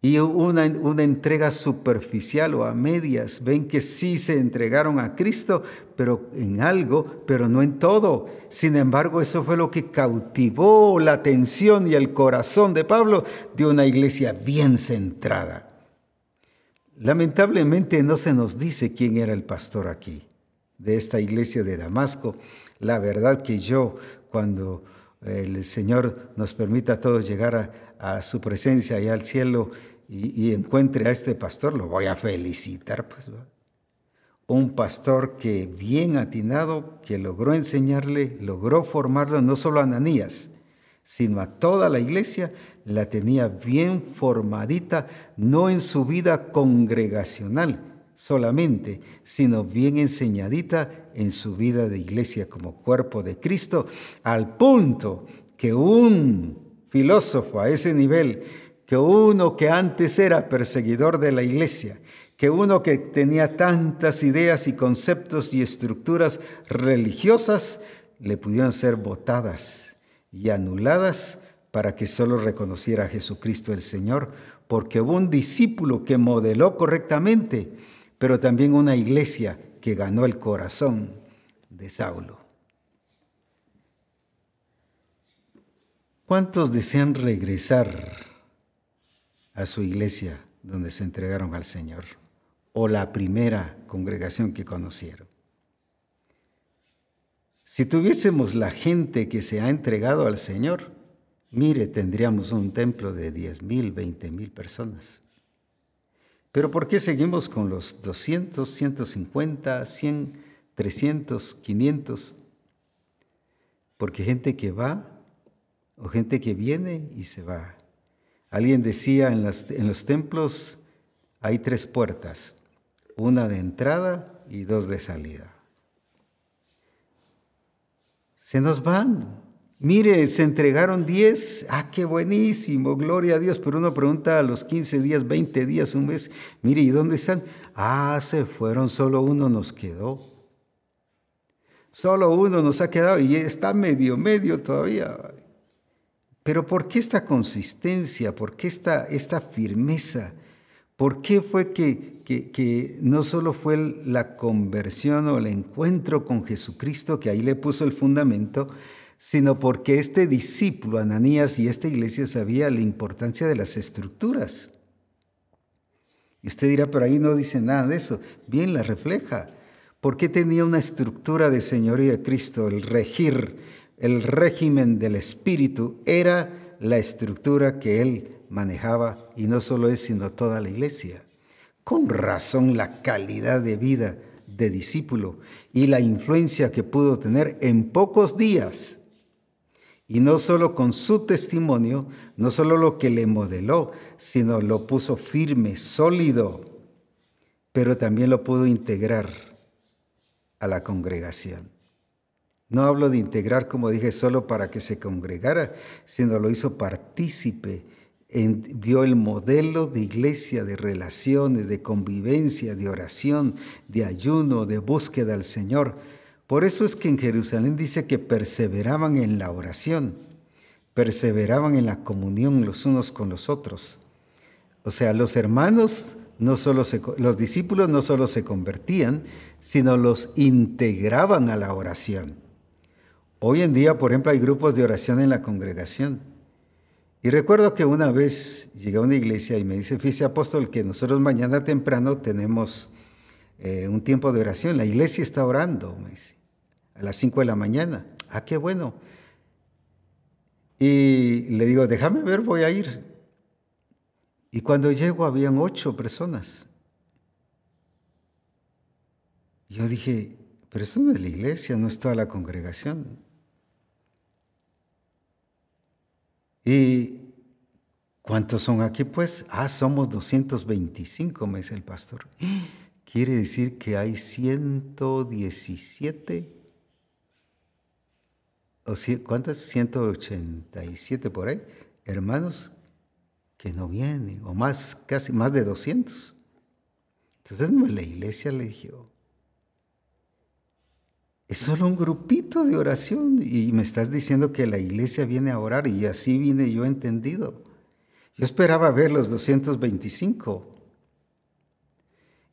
Y una, una entrega superficial o a medias. Ven que sí se entregaron a Cristo, pero en algo, pero no en todo. Sin embargo, eso fue lo que cautivó la atención y el corazón de Pablo de una iglesia bien centrada. Lamentablemente no se nos dice quién era el pastor aquí de esta iglesia de Damasco. La verdad que yo cuando el Señor nos permita a todos llegar a, su presencia allá al cielo y, encuentre a este pastor, lo voy a felicitar, pues. Un pastor que bien atinado, que logró enseñarle, logró formarlo no solo a Ananías, sino a toda la iglesia, la tenía bien formadita, no en su vida congregacional solamente, sino bien enseñadita en su vida de iglesia como cuerpo de Cristo, al punto que un filósofo a ese nivel, que uno que antes era perseguidor de la iglesia, que uno que tenía tantas ideas y conceptos y estructuras religiosas, le pudieron ser votadas y anuladas para que solo reconociera a Jesucristo el Señor, porque hubo un discípulo que modeló correctamente, pero también una iglesia que ganó el corazón de Saulo. ¿Cuántos desean regresar a su iglesia donde se entregaron al Señor? O la primera congregación que conocieron. Si tuviésemos la gente que se ha entregado al Señor, mire, tendríamos un templo de 10 mil, 20 mil personas. Pero ¿por qué seguimos con los 200, 150, 100, 300, 500? Porque gente que va o gente que viene y se va. Alguien decía en, en los templos hay tres puertas, una de entrada y dos de salida. Se nos van. Mire, se entregaron 10. Ah, qué buenísimo, gloria a Dios. Pero uno pregunta a los 15 días, 20 días, un mes. Mire, ¿y dónde están? Ah, se fueron, solo uno nos quedó. Solo uno nos ha quedado y está medio, medio todavía. Pero ¿por qué esta consistencia? ¿Por qué esta, esta firmeza? ¿Por qué fue que, que, no solo fue la conversión o el encuentro con Jesucristo, que ahí le puso el fundamento, sino porque este discípulo, Ananías, y esta iglesia sabía la importancia de las estructuras? Y usted dirá, pero ahí no dice nada de eso. Bien la refleja. ¿Por qué tenía una estructura de señoría de Cristo? El regir, el régimen del Espíritu era la estructura que él manejaba y no solo él, sino toda la iglesia. Con razón la calidad de vida de discípulo y la influencia que pudo tener en pocos días. Y no solo con su testimonio, no solo lo que le modeló, sino lo puso firme, sólido, pero también lo pudo integrar a la congregación. No hablo de integrar, como dije, solo para que se congregara, sino lo hizo partícipe, vio el modelo de iglesia, de relaciones, de convivencia, de oración, de ayuno, de búsqueda al Señor. Por eso es que en Jerusalén dice que perseveraban en la oración, perseveraban en la comunión los unos con los otros. O sea, los hermanos no solo los discípulos no solo se convertían, sino los integraban a la oración. Hoy en día, por ejemplo, hay grupos de oración en la congregación. Y recuerdo que una vez llegué a una iglesia y me dice, fíjese apóstol, que nosotros mañana temprano tenemos eh, un tiempo de oración. La iglesia está orando, me dice, a las 5 de la mañana. Ah, qué bueno. Y le digo, déjame ver, voy a ir. Y cuando llego habían ocho personas. Yo dije, pero esto no es la iglesia, no es toda la congregación. ¿Y cuántos son aquí? Pues, ah, somos 225, me dice el pastor. Quiere decir que hay 117, o ¿cuántas? 187 por ahí, hermanos que no vienen, o más, casi más de 200. Entonces no es la iglesia, le dije. Es solo un grupito de oración y me estás diciendo que la iglesia viene a orar y así vine yo entendido. Yo esperaba ver los 225.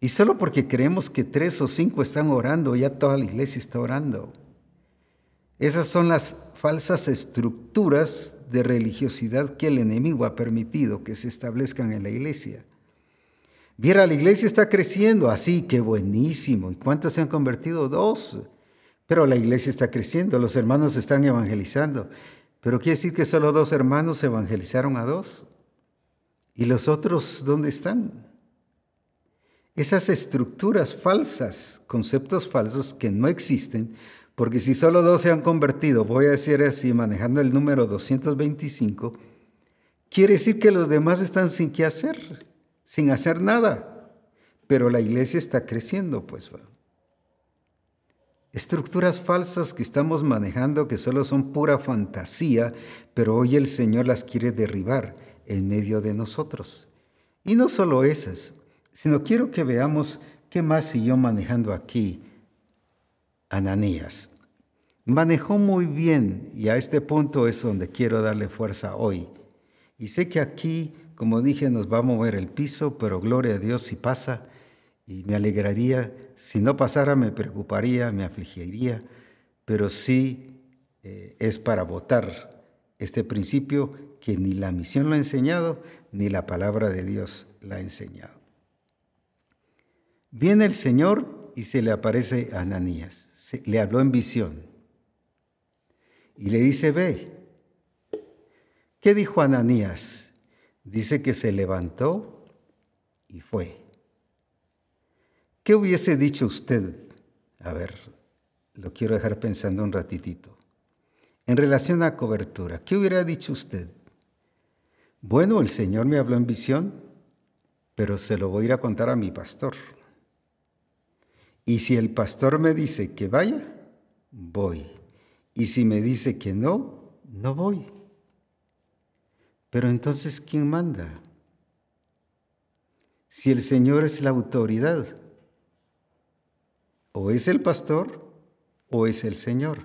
Y solo porque creemos que tres o cinco están orando, ya toda la iglesia está orando. Esas son las falsas estructuras de religiosidad que el enemigo ha permitido que se establezcan en la iglesia. Viera, la iglesia está creciendo, así, qué buenísimo. ¿Y cuántos se han convertido? Dos. Pero la iglesia está creciendo, los hermanos están evangelizando. Pero quiere decir que solo dos hermanos evangelizaron a dos. ¿Y los otros dónde están? Esas estructuras falsas, conceptos falsos que no existen, porque si solo dos se han convertido, voy a decir así, manejando el número 225, quiere decir que los demás están sin qué hacer, sin hacer nada. Pero la iglesia está creciendo, pues. Estructuras falsas que estamos manejando que solo son pura fantasía, pero hoy el Señor las quiere derribar en medio de nosotros. Y no solo esas, sino quiero que veamos qué más siguió manejando aquí Ananías. Manejó muy bien y a este punto es donde quiero darle fuerza hoy. Y sé que aquí, como dije, nos va a mover el piso, pero gloria a Dios si pasa y me alegraría. Si no pasara, me preocuparía, me afligiría, pero sí eh, es para votar este principio que ni la misión lo ha enseñado, ni la palabra de Dios la ha enseñado. Viene el Señor y se le aparece a Ananías. le habló en visión. Y le dice, ve. ¿Qué dijo Ananías? Dice que se levantó y fue. ¿Qué hubiese dicho usted? A ver, lo quiero dejar pensando un ratitito. En relación a cobertura, ¿qué hubiera dicho usted? Bueno, el Señor me habló en visión, pero se lo voy a ir a contar a mi pastor. Y si el pastor me dice que vaya, voy. Y si me dice que no, no voy. Pero entonces, ¿quién manda? Si el Señor es la autoridad, o es el pastor o es el Señor.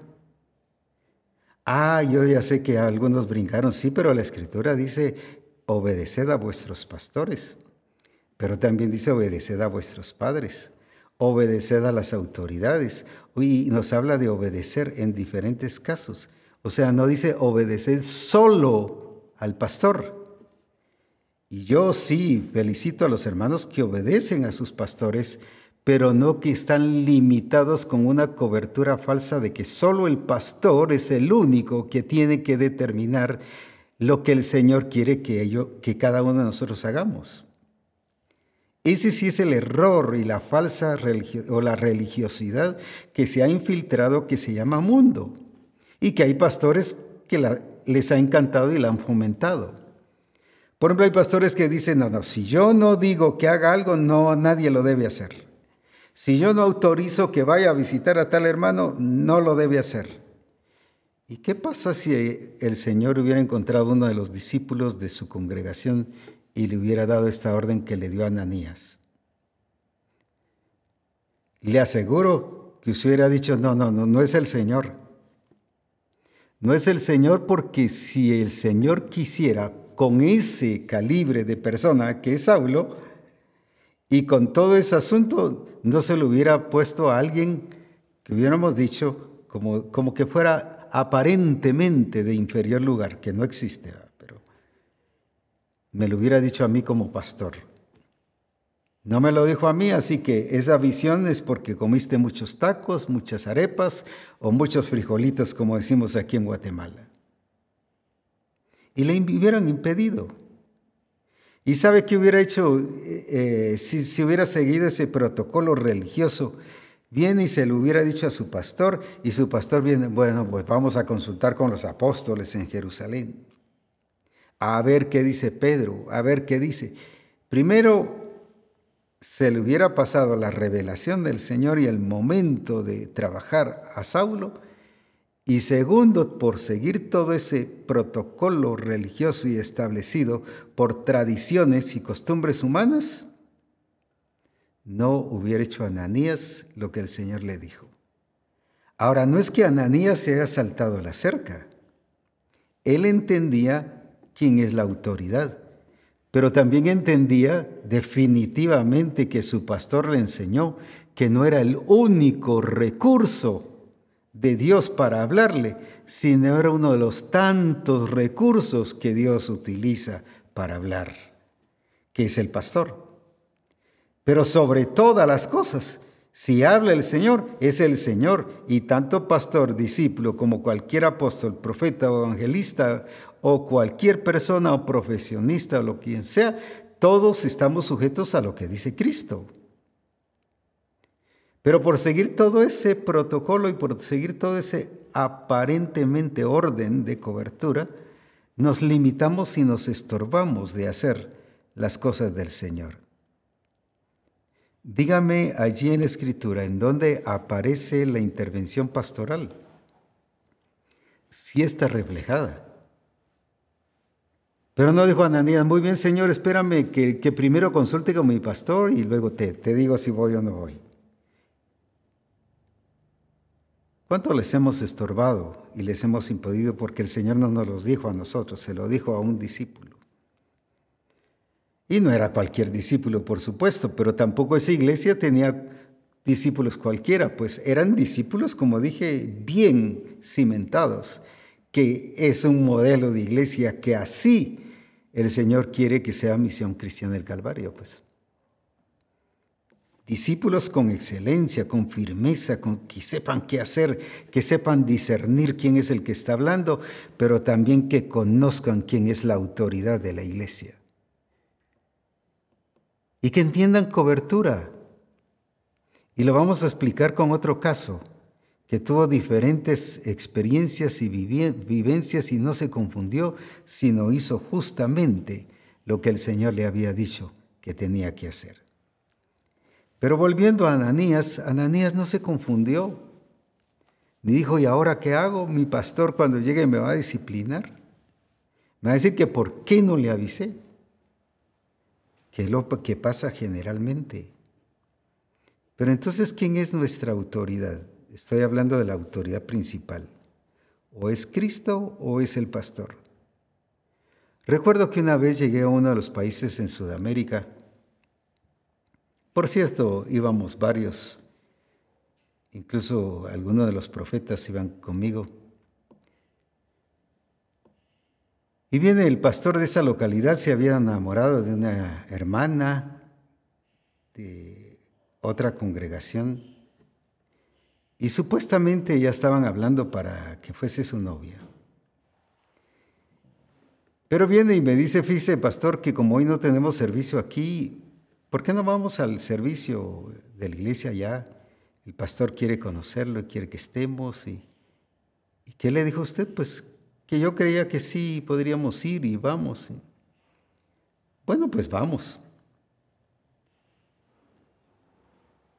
Ah, yo ya sé que algunos brincaron, sí, pero la escritura dice, obedeced a vuestros pastores, pero también dice, obedeced a vuestros padres obedeced a las autoridades. Y nos habla de obedecer en diferentes casos. O sea, no dice obedeced solo al pastor. Y yo sí felicito a los hermanos que obedecen a sus pastores, pero no que están limitados con una cobertura falsa de que solo el pastor es el único que tiene que determinar lo que el Señor quiere que, que cada uno de nosotros hagamos. Ese sí es el error y la falsa o la religiosidad que se ha infiltrado que se llama mundo y que hay pastores que les ha encantado y la han fomentado. Por ejemplo, hay pastores que dicen, no, no, si yo no digo que haga algo, no, nadie lo debe hacer. Si yo no autorizo que vaya a visitar a tal hermano, no lo debe hacer. ¿Y qué pasa si el Señor hubiera encontrado uno de los discípulos de su congregación y le hubiera dado esta orden que le dio a Ananías. Le aseguro que usted hubiera dicho, no, no, no, no es el Señor. No es el Señor porque si el Señor quisiera con ese calibre de persona que es Saulo, y con todo ese asunto, no se lo hubiera puesto a alguien que hubiéramos dicho como, como que fuera aparentemente de inferior lugar, que no existe me lo hubiera dicho a mí como pastor. No me lo dijo a mí, así que esa visión es porque comiste muchos tacos, muchas arepas o muchos frijolitos, como decimos aquí en Guatemala. Y le hubieran impedido. ¿Y sabe qué hubiera hecho eh, eh, si, si hubiera seguido ese protocolo religioso? Viene y se lo hubiera dicho a su pastor y su pastor viene, bueno, pues vamos a consultar con los apóstoles en Jerusalén a ver qué dice Pedro, a ver qué dice. Primero, se le hubiera pasado la revelación del Señor y el momento de trabajar a Saulo. Y segundo, por seguir todo ese protocolo religioso y establecido por tradiciones y costumbres humanas, no hubiera hecho Ananías lo que el Señor le dijo. Ahora, no es que Ananías se haya saltado la cerca. Él entendía quién es la autoridad. Pero también entendía definitivamente que su pastor le enseñó que no era el único recurso de Dios para hablarle, sino era uno de los tantos recursos que Dios utiliza para hablar, que es el pastor. Pero sobre todas las cosas, Si habla el Señor, es el Señor. Y tanto pastor, discípulo, como cualquier apóstol, profeta o evangelista, o cualquier persona o profesionista o lo quien sea, todos estamos sujetos a lo que dice Cristo. Pero por seguir todo ese protocolo y por seguir todo ese aparentemente orden de cobertura, nos limitamos y nos estorbamos de hacer las cosas del Señor. Dígame allí en la escritura, ¿en dónde aparece la intervención pastoral? Sí está reflejada. Pero no dijo Ananías, muy bien Señor, espérame que, primero consulte con mi pastor y luego te, te digo si voy o no voy. ¿Cuánto les hemos estorbado y les hemos impedido porque el Señor no nos los dijo a nosotros, se lo dijo a un discípulo? Y no era cualquier discípulo, por supuesto, pero tampoco esa iglesia tenía discípulos cualquiera, pues eran discípulos, como dije, bien cimentados, que es un modelo de iglesia que así el Señor quiere que sea misión cristiana del Calvario, pues. Discípulos con excelencia, con firmeza, con que sepan qué hacer, que sepan discernir quién es el que está hablando, pero también que conozcan quién es la autoridad de la iglesia y que entiendan cobertura. Y lo vamos a explicar con otro caso, que tuvo diferentes experiencias y vivencias y no se confundió, sino hizo justamente lo que el Señor le había dicho que tenía que hacer. Pero volviendo a Ananías, Ananías no se confundió, ni dijo, ¿y ahora qué hago? Mi pastor cuando llegue me va a disciplinar. Me va a decir que por qué no le avisé que es lo que pasa generalmente. Pero entonces, ¿quién es nuestra autoridad? Estoy hablando de la autoridad principal. ¿O es Cristo o es el pastor? Recuerdo que una vez llegué a uno de los países en Sudamérica. Por cierto, íbamos varios, incluso algunos de los profetas iban conmigo. Y viene el pastor de esa localidad, se había enamorado de una hermana de otra congregación y supuestamente ya estaban hablando para que fuese su novia. Pero viene y me dice, fíjese, pastor, que como hoy no tenemos servicio aquí, ¿por qué no vamos al servicio de la iglesia allá? El pastor quiere conocerlo y quiere que estemos. ¿Y, ¿y qué le dijo usted? Pues que yo creía que sí podríamos ir y vamos. Bueno, pues vamos.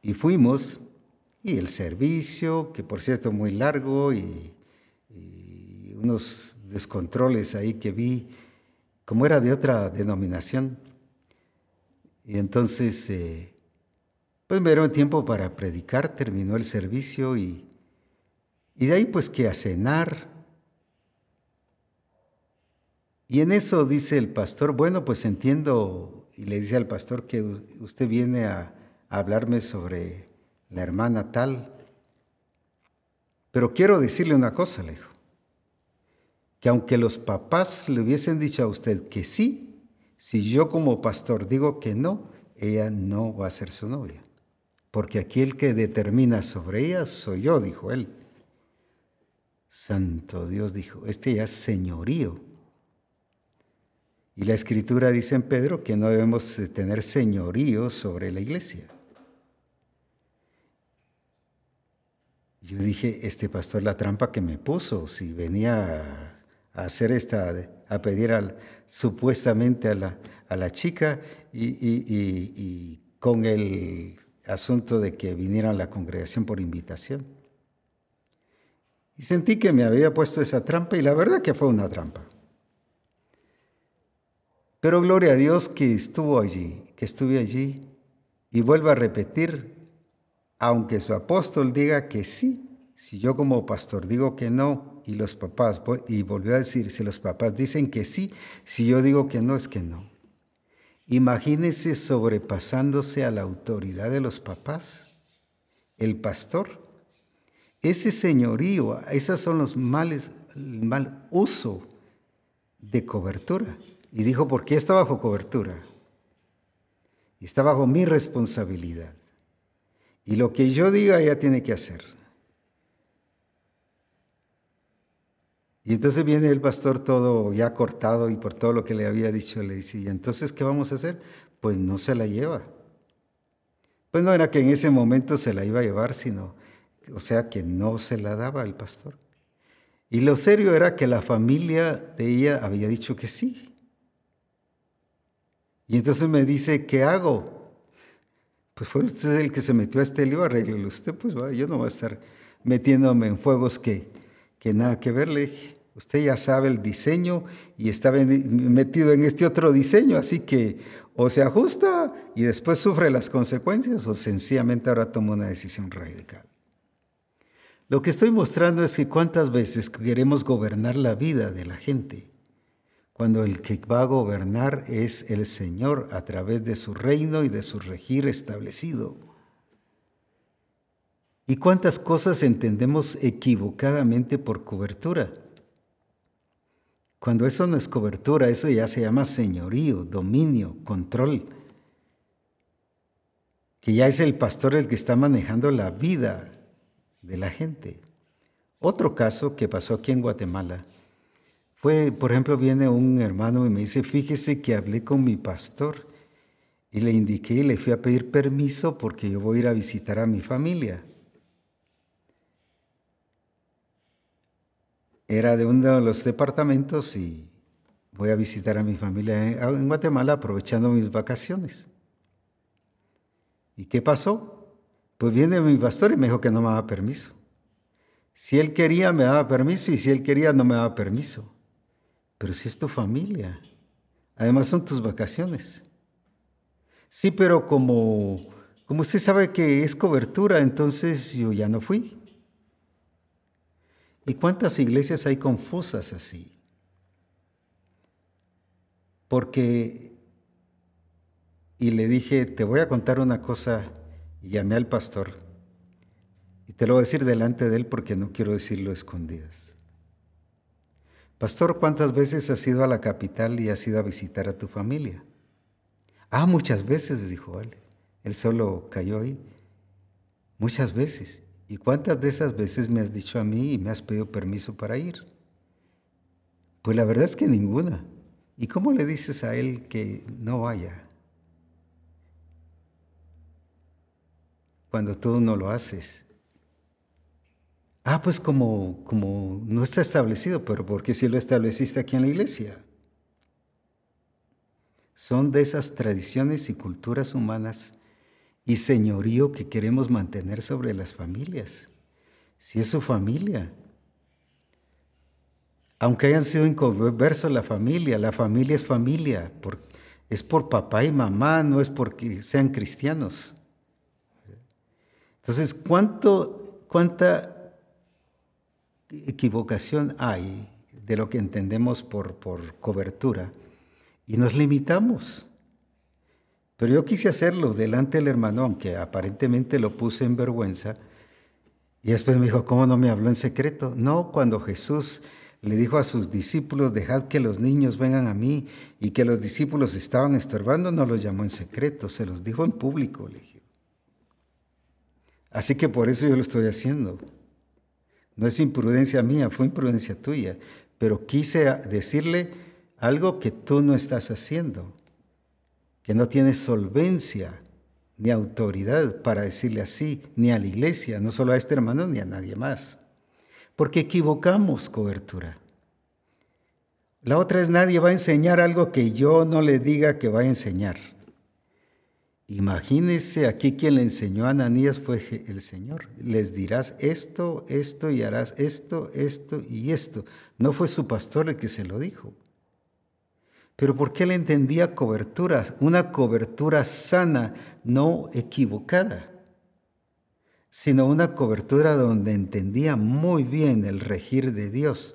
Y fuimos, y el servicio, que por cierto muy largo, y, unos descontroles ahí que vi, como era de otra denominación. Y entonces, eh, pues me dieron tiempo para predicar, terminó el servicio y, y de ahí pues que a cenar, y en eso dice el pastor, bueno, pues entiendo, y le dice al pastor que usted viene a, hablarme sobre la hermana tal, pero quiero decirle una cosa, le dijo, que aunque los papás le hubiesen dicho a usted que sí, si yo como pastor digo que no, ella no va a ser su novia, porque aquí el que determina sobre ella soy yo, dijo él. Santo Dios dijo, este ya es señorío y la escritura dice en Pedro que no debemos tener señorío sobre la iglesia. Yo dije, este pastor la trampa que me puso, si venía a, hacer esta, a pedir al, supuestamente a la, a la chica y, y con el asunto de que viniera a la congregación por invitación. Y sentí que me había puesto esa trampa y la verdad que fue una trampa. Pero gloria a Dios que estuvo allí, que estuve allí. Y vuelvo a repetir, aunque su apóstol diga que sí, si yo como pastor digo que no, y los papás, y volvió a decir, si los papás dicen que sí, si yo digo que no, es que no. Imagínese sobrepasándose a la autoridad de los papás, el pastor. Ese señorío, esos son los males, el mal uso de cobertura. Y dijo, ¿por qué está bajo cobertura? Está bajo mi responsabilidad. Y lo que yo diga ella tiene que hacer. Y entonces viene el pastor todo ya cortado y por todo lo que le había dicho, le dice, ¿y entonces qué vamos a hacer? Pues no se la lleva. Pues no era que en ese momento se la iba a llevar, sino, o sea, que no se la daba al pastor. Y lo serio era que la familia de ella había dicho que sí. Y entonces me dice, ¿qué hago? Pues fue usted el que se metió a este lío, arreglelo usted, pues va, yo no voy a estar metiéndome en fuegos que, que nada que ver, le dije. Usted ya sabe el diseño y está metido en este otro diseño, así que o se ajusta y después sufre las consecuencias o sencillamente ahora toma una decisión radical. Lo que estoy mostrando es que cuántas veces queremos gobernar la vida de la gente, cuando el que va a gobernar es el Señor a través de su reino y de su regir establecido. ¿Y cuántas cosas entendemos equivocadamente por cobertura? Cuando eso no es cobertura, eso ya se llama señorío, dominio, control. Que ya es el pastor el que está manejando la vida de la gente. Otro caso que pasó aquí en Guatemala por ejemplo, viene un hermano y me dice, fíjese que hablé con mi pastor y le indiqué y le fui a pedir permiso porque yo voy a ir a visitar a mi familia. era de uno de los departamentos y voy a visitar a mi familia en Guatemala aprovechando mis vacaciones. ¿Y qué pasó? Pues viene mi pastor y me dijo que no me daba permiso. Si él quería, me daba permiso y si él quería, no me daba permiso. Pero si es tu familia, además son tus vacaciones. Sí, pero como, como usted sabe que es cobertura, entonces yo ya no fui. ¿Y cuántas iglesias hay confusas así? Porque, y le dije, te voy a contar una cosa, y llamé al pastor, y te lo voy a decir delante de él porque no quiero decirlo escondidas. Pastor, ¿cuántas veces has ido a la capital y has ido a visitar a tu familia? Ah, muchas veces, dijo él. Él solo cayó ahí. Muchas veces. ¿Y cuántas de esas veces me has dicho a mí y me has pedido permiso para ir? Pues la verdad es que ninguna. ¿Y cómo le dices a él que no vaya? Cuando tú no lo haces. Ah, pues como, como no está establecido, pero ¿por qué si lo estableciste aquí en la iglesia? Son de esas tradiciones y culturas humanas y señorío que queremos mantener sobre las familias. Si es su familia. Aunque hayan sido inconversos la familia, la familia es familia, es por papá y mamá, no es porque sean cristianos. Entonces, ¿cuánto, ¿cuánta equivocación hay de lo que entendemos por, por cobertura? Y nos limitamos. Pero yo quise hacerlo delante del hermano, aunque aparentemente lo puse en vergüenza. Y después me dijo, ¿cómo no me habló en secreto? No, cuando Jesús le dijo a sus discípulos, dejad que los niños vengan a mí, y que los discípulos estaban estorbando, no los llamó en secreto, se los dijo en público, le dije. Así que por eso yo lo estoy haciendo. No es imprudencia mía, fue imprudencia tuya, pero quise decirle algo que tú no estás haciendo que no tiene solvencia ni autoridad para decirle así, ni a la iglesia, no solo a este hermano, ni a nadie más. Porque equivocamos cobertura. La otra es nadie va a enseñar algo que yo no le diga que va a enseñar. Imagínense aquí quien le enseñó a Ananías fue el Señor. Les dirás esto, esto y harás esto, esto y esto. No fue su pastor el que se lo dijo. Pero porque él entendía cobertura, una cobertura sana, no equivocada, sino una cobertura donde entendía muy bien el regir de Dios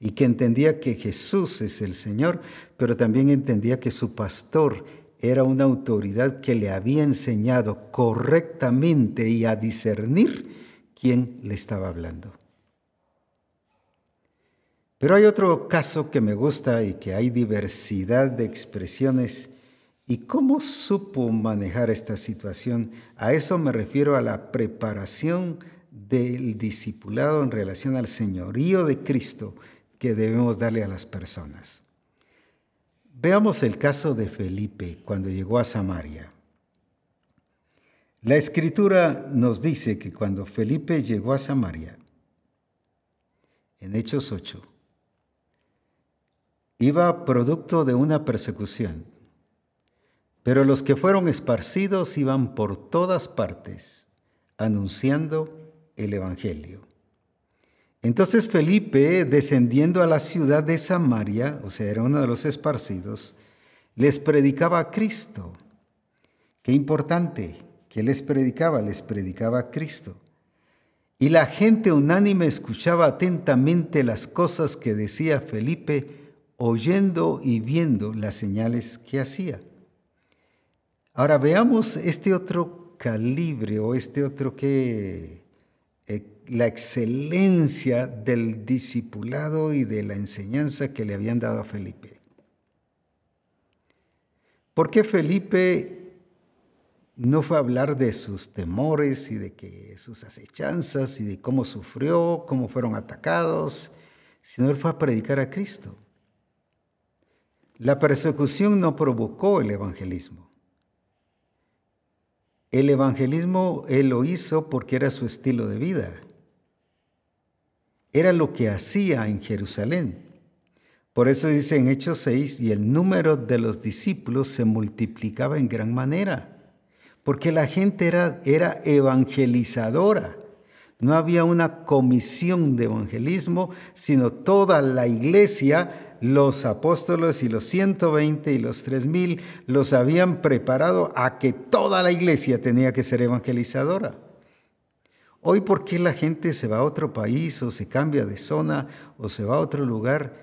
y que entendía que Jesús es el Señor, pero también entendía que su pastor era una autoridad que le había enseñado correctamente y a discernir quién le estaba hablando. Pero hay otro caso que me gusta y que hay diversidad de expresiones ¿Y cómo supo manejar esta situación? A eso me refiero a la preparación del discipulado en relación al señorío de Cristo que debemos darle a las personas. Veamos el caso de Felipe cuando llegó a Samaria. La escritura nos dice que cuando Felipe llegó a Samaria, en Hechos 8, iba producto de una persecución, pero los que fueron esparcidos iban por todas partes anunciando el Evangelio. Entonces Felipe, descendiendo a la ciudad de Samaria, o sea, era uno de los esparcidos, les predicaba a Cristo. Qué importante que les predicaba, les predicaba a Cristo. Y la gente unánime escuchaba atentamente las cosas que decía Felipe, oyendo y viendo las señales que hacía. Ahora veamos este otro calibre o este otro que la excelencia del discipulado y de la enseñanza que le habían dado a Felipe. ¿Por qué Felipe no fue a hablar de sus temores y de que sus acechanzas y de cómo sufrió, cómo fueron atacados, sino él fue a predicar a Cristo? La persecución no provocó el evangelismo. El evangelismo él lo hizo porque era su estilo de vida. Era lo que hacía en Jerusalén. Por eso dice en Hechos 6, y el número de los discípulos se multiplicaba en gran manera, porque la gente era, era evangelizadora. No había una comisión de evangelismo, sino toda la iglesia los apóstoles y los 120 y los 3000 los habían preparado a que toda la iglesia tenía que ser evangelizadora. Hoy, ¿por qué la gente se va a otro país o se cambia de zona o se va a otro lugar?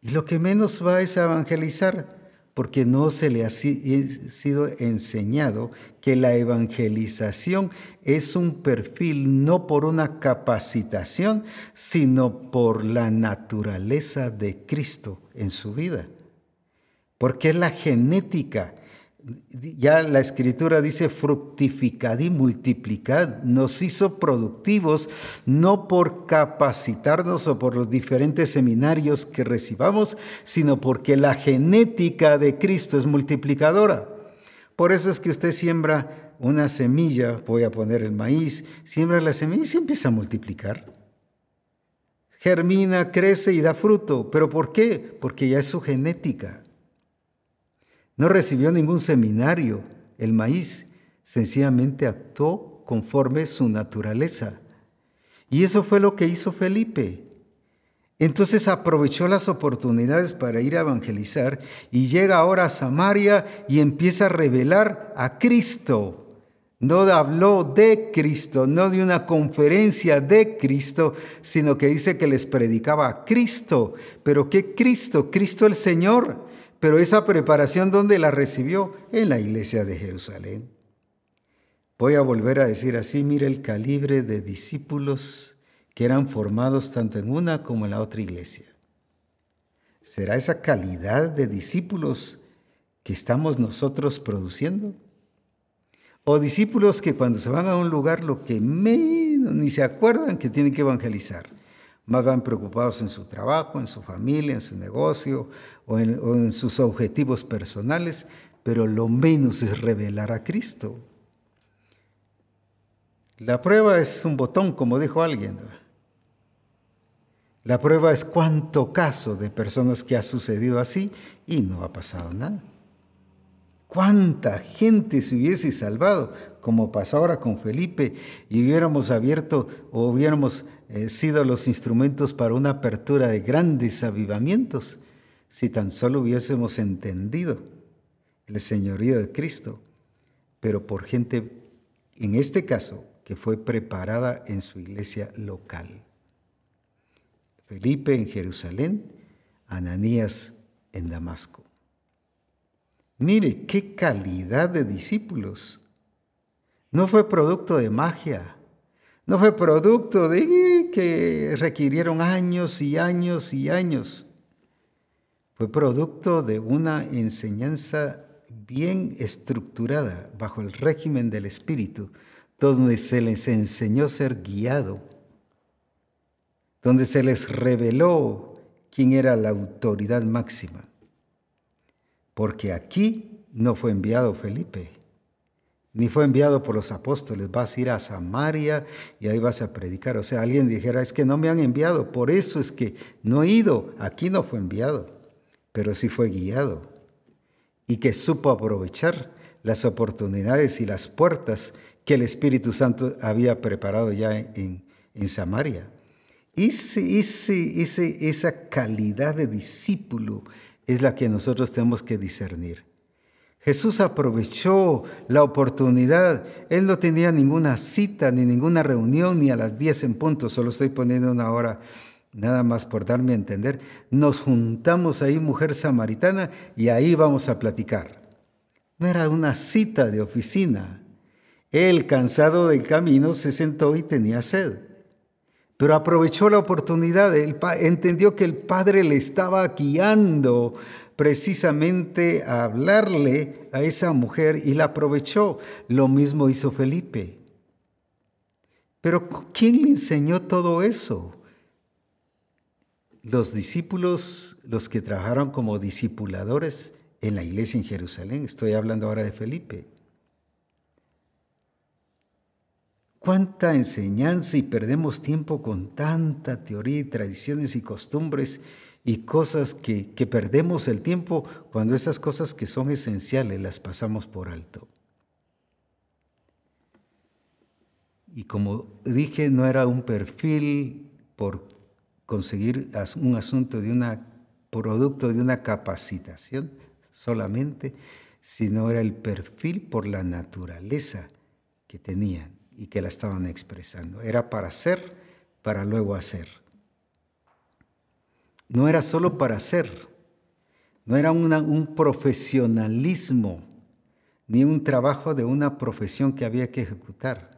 Y lo que menos va es a evangelizar porque no se le ha sido enseñado que la evangelización es un perfil no por una capacitación, sino por la naturaleza de Cristo en su vida. Porque es la genética ya la escritura dice fructificad y multiplicad, nos hizo productivos no por capacitarnos o por los diferentes seminarios que recibamos, sino porque la genética de Cristo es multiplicadora. Por eso es que usted siembra una semilla, voy a poner el maíz, siembra la semilla y se empieza a multiplicar. Germina, crece y da fruto. ¿Pero por qué? Porque ya es su genética. No recibió ningún seminario. El maíz sencillamente actuó conforme su naturaleza. Y eso fue lo que hizo Felipe. Entonces aprovechó las oportunidades para ir a evangelizar y llega ahora a Samaria y empieza a revelar a Cristo. No habló de Cristo, no de una conferencia de Cristo, sino que dice que les predicaba a Cristo. ¿Pero qué Cristo? Cristo el Señor. Pero esa preparación, ¿dónde la recibió? En la iglesia de Jerusalén. Voy a volver a decir así, mire el calibre de discípulos que eran formados tanto en una como en la otra iglesia. ¿Será esa calidad de discípulos que estamos nosotros produciendo? O discípulos que cuando se van a un lugar lo que menos ni se acuerdan que tienen que evangelizar más van preocupados en su trabajo, en su familia, en su negocio o en, sus objetivos personales, pero lo menos es revelar a Cristo. La prueba es un botón, como dijo alguien. La prueba es cuánto caso de personas que ha sucedido así y no ha pasado nada. ¿Cuánta gente se hubiese salvado, como pasó ahora con Felipe, y hubiéramos abierto o hubiéramos eh, sido los instrumentos para una apertura de grandes avivamientos, si tan solo hubiésemos entendido el señorío de Cristo, pero por gente, en este caso, que fue preparada en su iglesia local. Felipe en Jerusalén, Ananías en Damasco. Mire qué calidad de discípulos. No fue producto de magia, no fue producto de que requirieron años y años y años. Fue producto de una enseñanza bien estructurada bajo el régimen del Espíritu, donde se les enseñó a ser guiado, donde se les reveló quién era la autoridad máxima. Porque aquí no fue enviado Felipe, ni fue enviado por los apóstoles, vas a ir a Samaria y ahí vas a predicar. O sea, alguien dijera, es que no me han enviado, por eso es que no he ido, aquí no fue enviado, pero sí fue guiado y que supo aprovechar las oportunidades y las puertas que el Espíritu Santo había preparado ya en, en Samaria. Ese, ese, esa calidad de discípulo es la que nosotros tenemos que discernir. Jesús aprovechó la oportunidad. Él no tenía ninguna cita, ni ninguna reunión, ni a las 10 en punto. Solo estoy poniendo una hora, nada más por darme a entender. Nos juntamos ahí, mujer samaritana, y ahí vamos a platicar. No era una cita de oficina. Él, cansado del camino, se sentó y tenía sed. Pero aprovechó la oportunidad. Él entendió que el Padre le estaba guiando precisamente a hablarle a esa mujer y la aprovechó. Lo mismo hizo Felipe. Pero ¿quién le enseñó todo eso? Los discípulos, los que trabajaron como discipuladores en la iglesia en Jerusalén. Estoy hablando ahora de Felipe. Cuánta enseñanza y perdemos tiempo con tanta teoría y tradiciones y costumbres y cosas que, perdemos el tiempo cuando esas cosas que son esenciales las pasamos por alto. Y como dije, no era un perfil por conseguir un asunto de una producto de una capacitación solamente, sino era el perfil por la naturaleza que tenían y que la estaban expresando. Era para ser, para luego hacer no era solo para hacer, no era un profesionalismo, ni un trabajo de una profesión que había que ejecutar,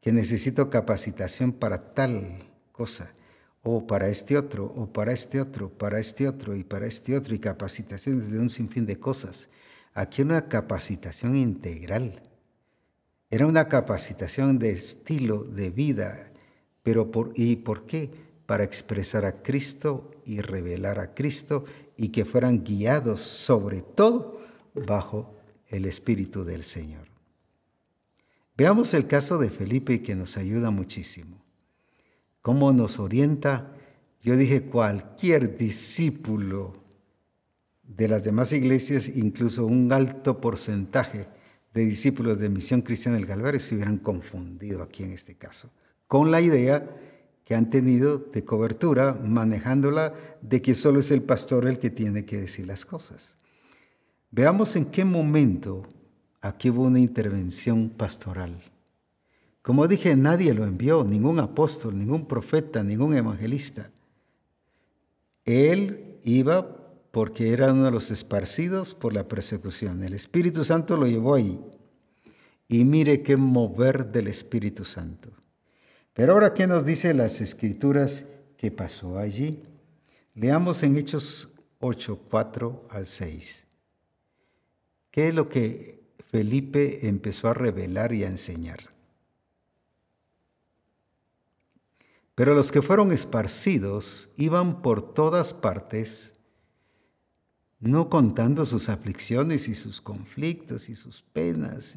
que necesito capacitación para tal cosa, o para este otro, o para este otro, para este otro, y para este otro, y capacitaciones de un sinfín de cosas. Aquí una capacitación integral. Era una capacitación de estilo de vida, pero por, ¿y por qué? para expresar a Cristo y revelar a Cristo y que fueran guiados sobre todo bajo el Espíritu del Señor. Veamos el caso de Felipe que nos ayuda muchísimo. Cómo nos orienta, yo dije, cualquier discípulo de las demás iglesias, incluso un alto porcentaje de discípulos de Misión Cristiana del Calvario se hubieran confundido aquí en este caso, con la idea que han tenido de cobertura manejándola de que solo es el pastor el que tiene que decir las cosas. Veamos en qué momento aquí hubo una intervención pastoral. Como dije, nadie lo envió, ningún apóstol, ningún profeta, ningún evangelista. Él iba porque era uno de los esparcidos por la persecución. El Espíritu Santo lo llevó ahí. Y mire qué mover del Espíritu Santo. Pero ahora, ¿qué nos dice las escrituras que pasó allí? Leamos en Hechos 8, 4 al 6. ¿Qué es lo que Felipe empezó a revelar y a enseñar? Pero los que fueron esparcidos iban por todas partes, no contando sus aflicciones y sus conflictos y sus penas,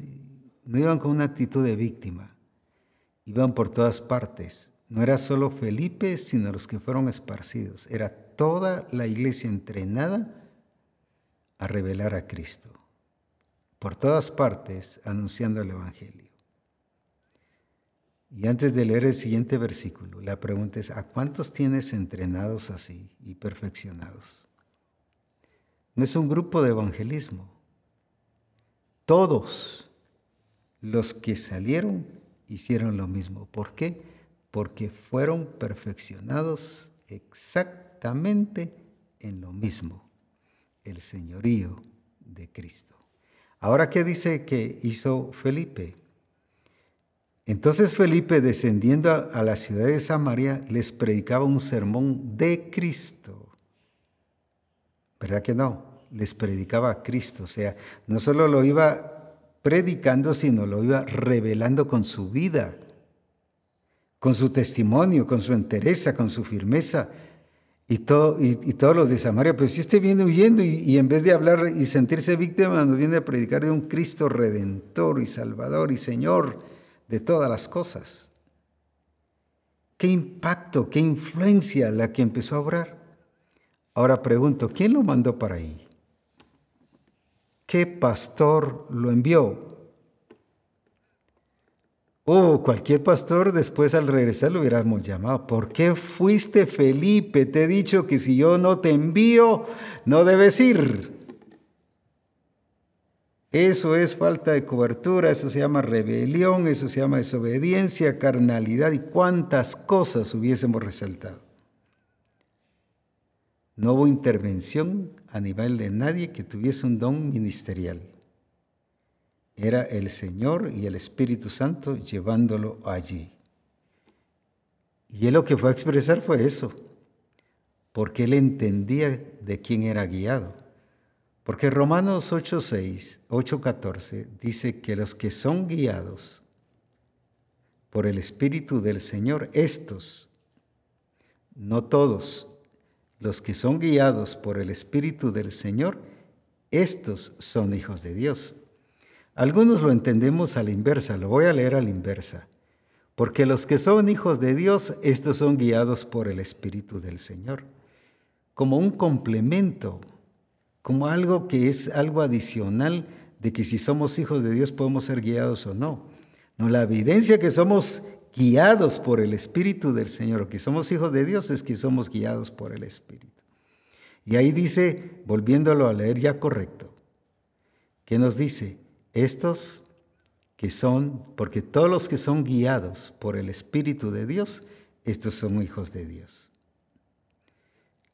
no iban con una actitud de víctima iban por todas partes. No era solo Felipe, sino los que fueron esparcidos. Era toda la iglesia entrenada a revelar a Cristo. Por todas partes anunciando el Evangelio. Y antes de leer el siguiente versículo, la pregunta es, ¿a cuántos tienes entrenados así y perfeccionados? No es un grupo de evangelismo. Todos los que salieron hicieron lo mismo. ¿Por qué? Porque fueron perfeccionados exactamente en lo mismo, el señorío de Cristo. Ahora, ¿qué dice que hizo Felipe? Entonces Felipe, descendiendo a la ciudad de Samaria, les predicaba un sermón de Cristo. ¿Verdad que no? les predicaba a Cristo. O sea, no solo lo iba predicando, sino lo iba revelando con su vida, con su testimonio, con su entereza, con su firmeza. Y, todo, y, todos los de Samaria, pues si este viene huyendo y, y, en vez de hablar y sentirse víctima, nos viene a predicar de un Cristo redentor y salvador y Señor de todas las cosas. Qué impacto, qué influencia la que empezó a obrar. Ahora pregunto, ¿quién lo mandó para ahí? ¿Qué pastor lo envió? Oh, cualquier pastor después al regresar lo hubiéramos llamado. ¿Por qué fuiste Felipe? Te he dicho que si yo no te envío, no debes ir. Eso es falta de cobertura, eso se llama rebelión, eso se llama desobediencia, carnalidad y cuántas cosas hubiésemos resaltado. No hubo intervención a nivel de nadie que tuviese un don ministerial. Era el Señor y el Espíritu Santo llevándolo allí. Y él lo que fue a expresar fue eso, porque él entendía de quién era guiado. Porque Romanos 8:6, 8:14 dice que los que son guiados por el Espíritu del Señor, estos, no todos, los que son guiados por el Espíritu del Señor, estos son hijos de Dios. Algunos lo entendemos a la inversa, lo voy a leer a la inversa. Porque los que son hijos de Dios, estos son guiados por el Espíritu del Señor. Como un complemento como algo que es algo adicional de que si somos hijos de Dios podemos ser guiados o no. No, la evidencia que somos guiados por el Espíritu del Señor, o que somos hijos de Dios, es que somos guiados por el Espíritu. Y ahí dice, volviéndolo a leer ya correcto, que nos dice, estos que son, porque todos los que son guiados por el Espíritu de Dios, estos son hijos de Dios.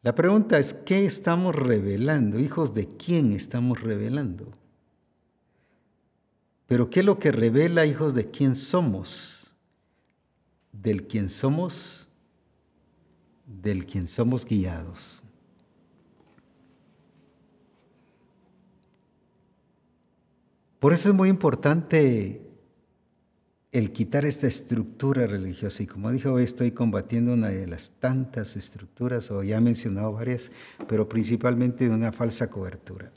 La pregunta es, ¿qué estamos revelando? ¿Hijos de quién estamos revelando? Pero ¿qué es lo que revela hijos de quién somos? Del quién somos, del quien somos guiados. Por eso es muy importante el quitar esta estructura religiosa. Y como dijo hoy, estoy combatiendo una de las tantas estructuras, o ya he mencionado varias, pero principalmente de una falsa cobertura.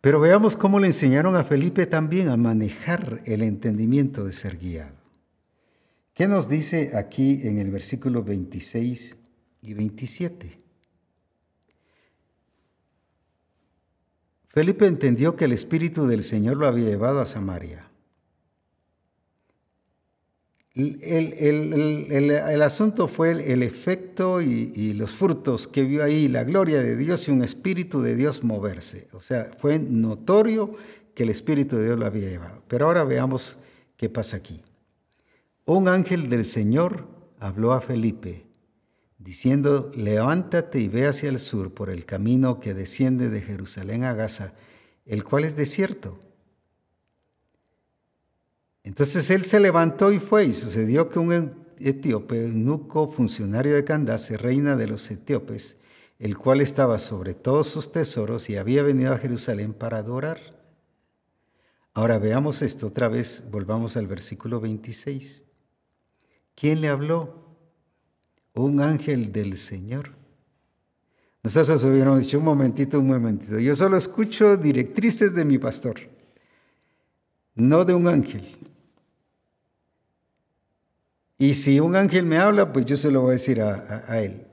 Pero veamos cómo le enseñaron a Felipe también a manejar el entendimiento de ser guiado. ¿Qué nos dice aquí en el versículo 26 y 27? Felipe entendió que el Espíritu del Señor lo había llevado a Samaria. El, asunto fue el, efecto y, y, los frutos que vio ahí, la gloria de Dios y un Espíritu de Dios moverse. O sea, fue notorio que el Espíritu de Dios lo había llevado. Pero ahora veamos qué pasa aquí. Un ángel del Señor habló a Felipe diciendo, levántate y ve hacia el sur por el camino que desciende de Jerusalén a Gaza, el cual es desierto. Entonces él se levantó y fue, y sucedió que un etíope, eunuco funcionario de Candace, reina de los etíopes, el cual estaba sobre todos sus tesoros y había venido a Jerusalén para adorar. Ahora veamos esto otra vez, volvamos al versículo 26. ¿Quién le habló? Un ángel del Señor. Nosotros hubiéramos dicho un momentito, un momentito. Yo solo escucho directrices de mi pastor, no de un ángel. Y si un ángel me habla, pues yo se lo voy a decir a, él.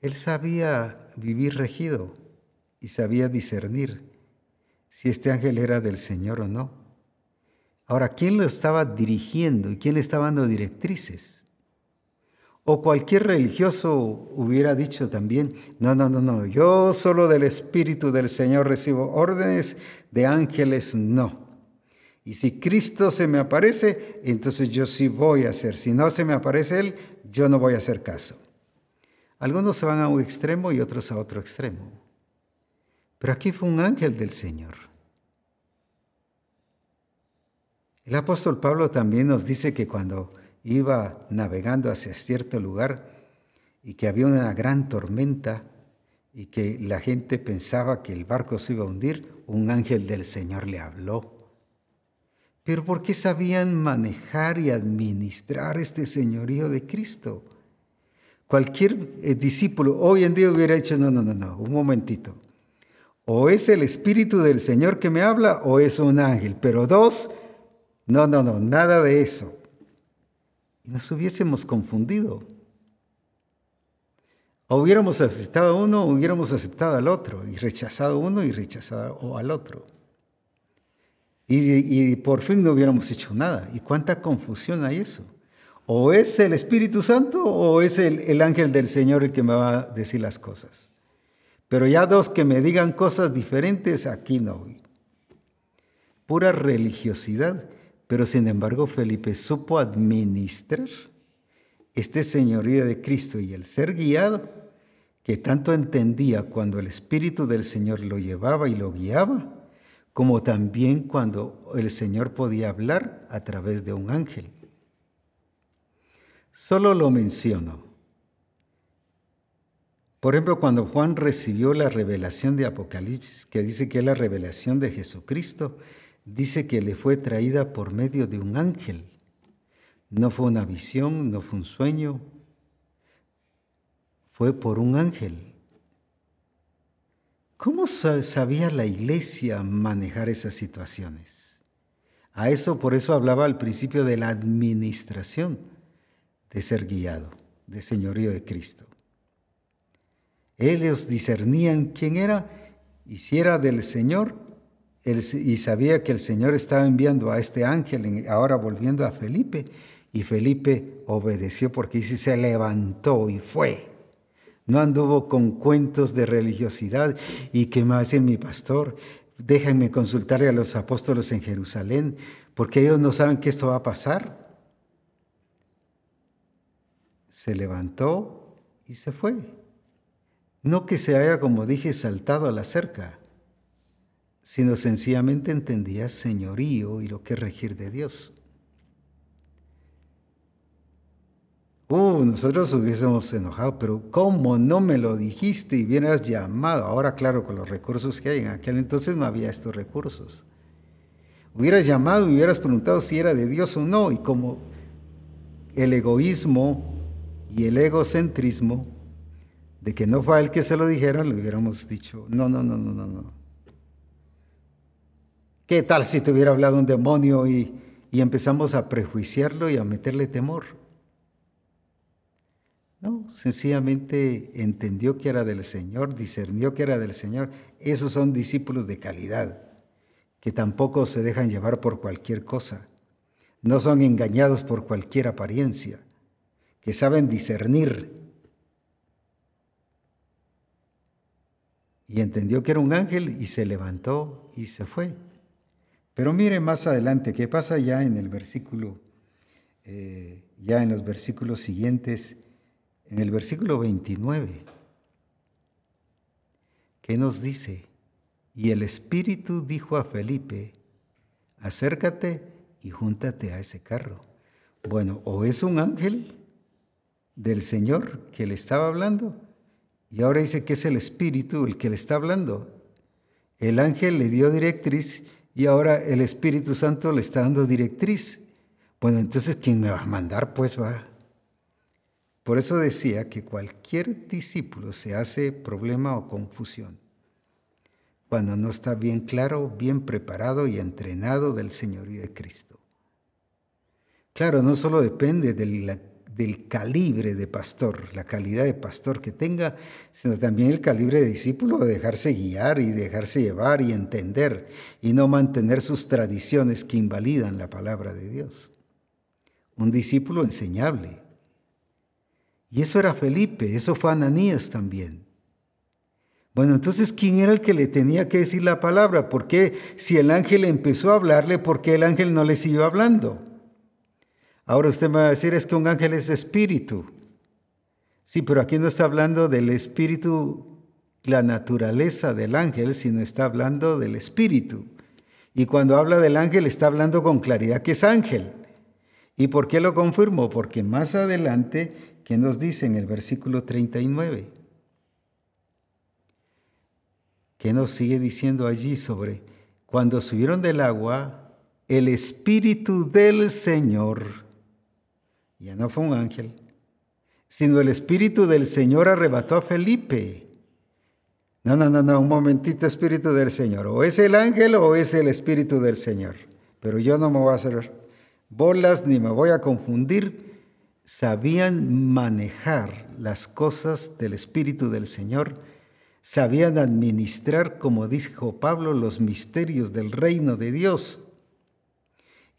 Él sabía vivir regido y sabía discernir si este ángel era del Señor o no. Ahora, ¿quién lo estaba dirigiendo y quién le estaba dando directrices? O cualquier religioso hubiera dicho también, no, no, no, no, yo solo del Espíritu del Señor recibo órdenes, de ángeles no. Y si Cristo se me aparece, entonces yo sí voy a hacer. Si no se me aparece Él, yo no voy a hacer caso. Algunos se van a un extremo y otros a otro extremo. Pero aquí fue un ángel del Señor. El apóstol Pablo también nos dice que cuando iba navegando hacia cierto lugar, y que había una gran tormenta y que la gente pensaba que el barco se iba a hundir, un ángel del Señor le habló. Pero ¿por qué sabían manejar y administrar este señorío de Cristo? Cualquier eh, discípulo hoy en día hubiera dicho, no, no, no, no, un momentito. O es el Espíritu del Señor que me habla o es un ángel. Pero dos, no, no, no, nada de eso. Y nos hubiésemos confundido. O hubiéramos aceptado a uno o hubiéramos aceptado al otro, y rechazado uno y rechazado al otro. Y, por fin no hubiéramos hecho nada. ¿Y cuánta confusión hay eso? O es el Espíritu Santo o es el, el ángel del Señor el que me va a decir las cosas. Pero ya dos que me digan cosas diferentes, aquí no. Pura religiosidad. Pero sin embargo Felipe supo administrar este señorío de Cristo y el ser guiado, que tanto entendía cuando el Espíritu del Señor lo llevaba y lo guiaba, como también cuando el Señor podía hablar a través de un ángel. Solo lo menciono por ejemplo, cuando Juan recibió la revelación de Apocalipsis, que dice que es la revelación de Jesucristo, dice que le fue traída por medio de un ángel. No fue una visión, no fue un sueño, fue por un ángel. ¿Cómo sabía la iglesia manejar esas situaciones? A eso, por eso hablaba al principio de la administración, de ser guiado, de señorío de Cristo. Ellos discernían quién era y si del Señor, y sabía que el Señor estaba enviando a este ángel, ahora volviendo a Felipe, y Felipe obedeció porque dice, se levantó y fue. No anduvo con cuentos de religiosidad y que me va a decir mi pastor, déjenme consultarle a los apóstoles en Jerusalén, porque ellos no saben que esto va a pasar. Se levantó y se fue. No que se haya, como dije, saltado a la cerca, sino sencillamente entendía señorío y lo que es regir de Dios. Uh, nosotros hubiésemos enojado, pero ¿cómo no me lo dijiste y hubieras llamado? Ahora, claro, con los recursos que hay, en aquel entonces no había estos recursos. Hubieras llamado y hubieras preguntado si era de Dios o no, y como el egoísmo y el egocentrismo de que no fue él que se lo dijera, le hubiéramos dicho, no, no, no, no, no, no. ¿Qué tal si te hubiera hablado un demonio y, y empezamos a prejuiciarlo y a meterle temor? No, sencillamente entendió que era del Señor, discernió que era del Señor. Esos son discípulos de calidad, que tampoco se dejan llevar por cualquier cosa. No son engañados por cualquier apariencia, que saben discernir y entendió que era un ángel y se levantó y se fue. Pero mire más adelante qué pasa ya en el versículo, eh, ya en los versículos siguientes, en el versículo 29. ¿Qué nos dice? Y el Espíritu dijo a Felipe, acércate y júntate a ese carro. Bueno, o es un ángel del Señor que le estaba hablando, y ahora dice que es el Espíritu el que le está hablando. El ángel le dio directriz y ahora el Espíritu Santo le está dando directriz. Bueno, entonces, ¿quién me va a mandar? Pues va. Por eso decía que cualquier discípulo se hace problema o confusión cuando no está bien claro, bien preparado y entrenado del Señorío de Cristo. Claro, no solo depende de la del calibre de pastor, la calidad de pastor que tenga, sino también el calibre de discípulo, de dejarse guiar y dejarse llevar y entender y no mantener sus tradiciones que invalidan la palabra de Dios. Un discípulo enseñable. Y eso era Felipe, eso fue Ananías también. Bueno, entonces, ¿quién era el que le tenía que decir la palabra? ¿Por qué si el ángel empezó a hablarle, por qué el ángel no le siguió hablando? Ahora usted me va a decir, es que un ángel es espíritu. Sí, pero aquí no está hablando del espíritu, la naturaleza del ángel, sino está hablando del espíritu. Y cuando habla del ángel está hablando con claridad que es ángel. ¿Y por qué lo confirmo? Porque más adelante, ¿qué nos dice en el versículo 39? ¿Qué nos sigue diciendo allí sobre cuando subieron del agua, el Espíritu del Señor, ya no fue un ángel, sino el Espíritu del Señor arrebató a Felipe. No, no, no, no, un momentito, Espíritu del Señor. O es el ángel o es el Espíritu del Señor. Pero yo no me voy a hacer bolas ni me voy a confundir. Sabían manejar las cosas del Espíritu del Señor. Sabían administrar, como dijo Pablo, los misterios del reino de Dios.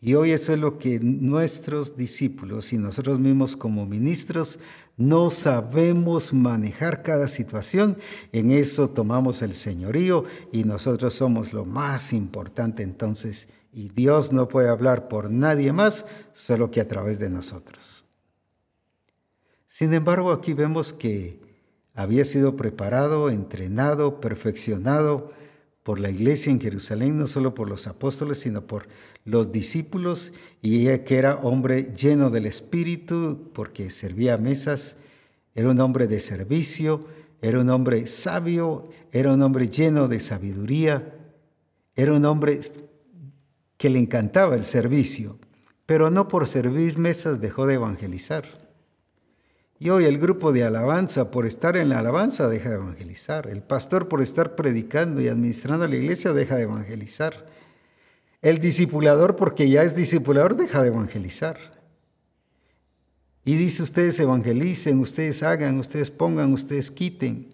Y hoy eso es lo que nuestros discípulos y nosotros mismos como ministros no sabemos manejar cada situación. En eso tomamos el señorío y nosotros somos lo más importante entonces. Y Dios no puede hablar por nadie más, solo que a través de nosotros. Sin embargo, aquí vemos que había sido preparado, entrenado, perfeccionado por la iglesia en Jerusalén, no solo por los apóstoles, sino por los discípulos, y que era hombre lleno del Espíritu, porque servía mesas, era un hombre de servicio, era un hombre sabio, era un hombre lleno de sabiduría, era un hombre que le encantaba el servicio, pero no por servir mesas dejó de evangelizar. Y hoy el grupo de alabanza, por estar en la alabanza, deja de evangelizar. El pastor, por estar predicando y administrando la iglesia, deja de evangelizar. El discipulador, porque ya es discipulador, deja de evangelizar. Y dice, ustedes evangelicen, ustedes hagan, ustedes pongan, ustedes quiten.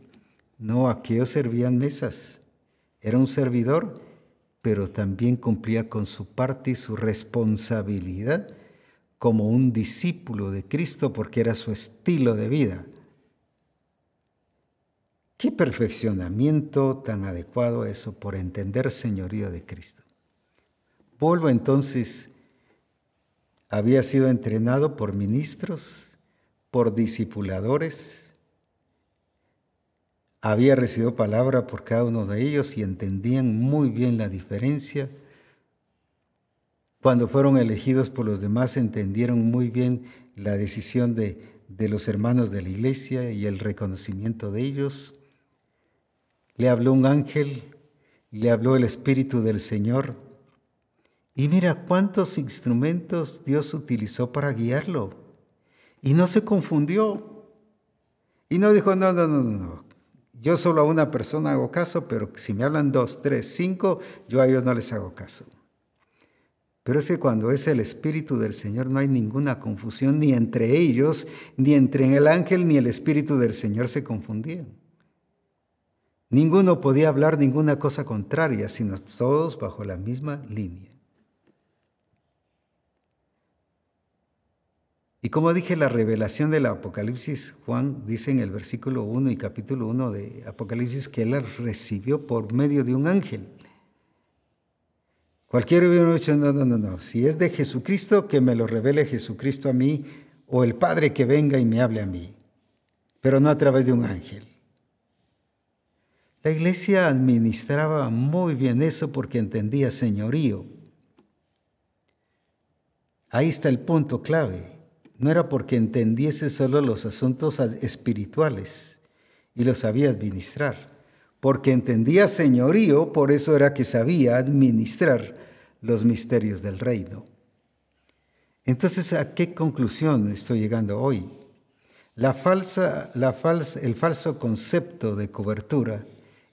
No, aquellos servían mesas. Era un servidor, pero también cumplía con su parte y su responsabilidad como un discípulo de Cristo porque era su estilo de vida. Qué perfeccionamiento tan adecuado eso por entender señorío de Cristo. Vuelvo entonces, había sido entrenado por ministros, por discipuladores, había recibido palabra por cada uno de ellos y entendían muy bien la diferencia cuando fueron elegidos por los demás entendieron muy bien la decisión de, de los hermanos de la iglesia y el reconocimiento de ellos. Le habló un ángel, le habló el Espíritu del Señor. Y mira cuántos instrumentos Dios utilizó para guiarlo. Y no se confundió. Y no dijo, no, no, no, no. Yo solo a una persona hago caso, pero si me hablan dos, tres, cinco, yo a ellos no les hago caso. Pero es que cuando es el Espíritu del Señor no hay ninguna confusión ni entre ellos, ni entre el ángel ni el Espíritu del Señor se confundían. Ninguno podía hablar ninguna cosa contraria, sino todos bajo la misma línea. Y como dije, la revelación del Apocalipsis, Juan dice en el versículo 1 y capítulo 1 de Apocalipsis que él la recibió por medio de un ángel. Cualquiera hubiera dicho, no, no, no, no. Si es de Jesucristo, que me lo revele Jesucristo a mí, o el Padre que venga y me hable a mí, pero no a través de un ángel. La iglesia administraba muy bien eso porque entendía señorío. Ahí está el punto clave. No era porque entendiese solo los asuntos espirituales y los sabía administrar. Porque entendía señorío, por eso era que sabía administrar los misterios del reino. Entonces, ¿a qué conclusión estoy llegando hoy? La falsa, la falsa, el falso concepto de cobertura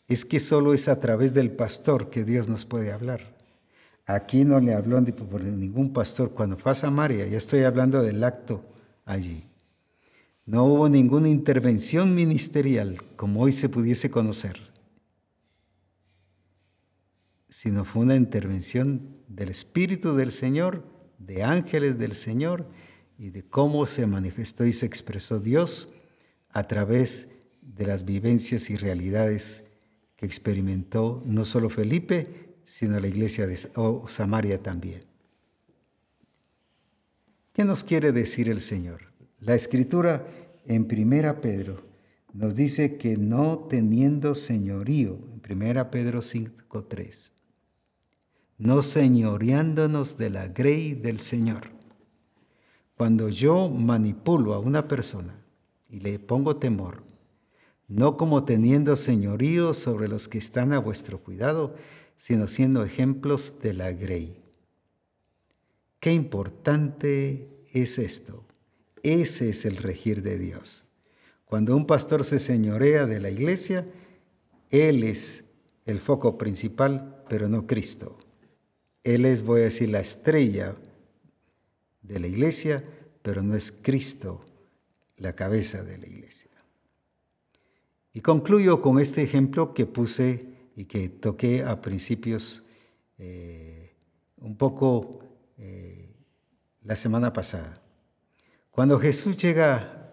es que solo es a través del pastor que Dios nos puede hablar. Aquí no le habló por ningún pastor. Cuando fue a Samaria, ya estoy hablando del acto allí. No hubo ninguna intervención ministerial como hoy se pudiese conocer sino fue una intervención del Espíritu del Señor, de ángeles del Señor y de cómo se manifestó y se expresó Dios a través de las vivencias y realidades que experimentó no solo Felipe, sino la iglesia de Samaria también. ¿Qué nos quiere decir el Señor? La escritura en Primera Pedro nos dice que no teniendo señorío, en Primera Pedro 5.3, no señoreándonos de la grey del Señor. cuando yo manipulo a una persona y le pongo temor, no como teniendo señorío sobre los que están a vuestro cuidado, sino siendo ejemplos de la grey. Qué importante es esto. Ese es el regir de Dios. Cuando un pastor se señorea de la iglesia, él es el foco principal, pero no Cristo. Él es, voy a decir, la estrella de la iglesia, pero no es Cristo la cabeza de la iglesia. Y concluyo con este ejemplo que puse y que toqué a principios eh, un poco eh, la semana pasada. Cuando Jesús llega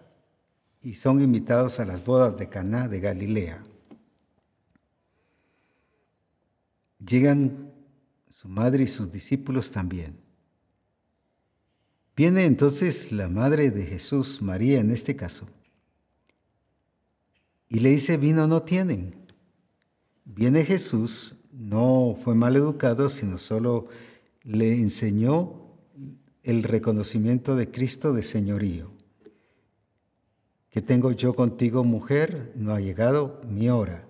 y son invitados a las bodas de Caná de Galilea, llegan su madre y sus discípulos también. Viene entonces la madre de Jesús, María en este caso, y le dice, vino no tienen. Viene Jesús, no fue mal educado, sino solo le enseñó el reconocimiento de Cristo de señorío. ¿Qué tengo yo contigo, mujer? No ha llegado mi hora.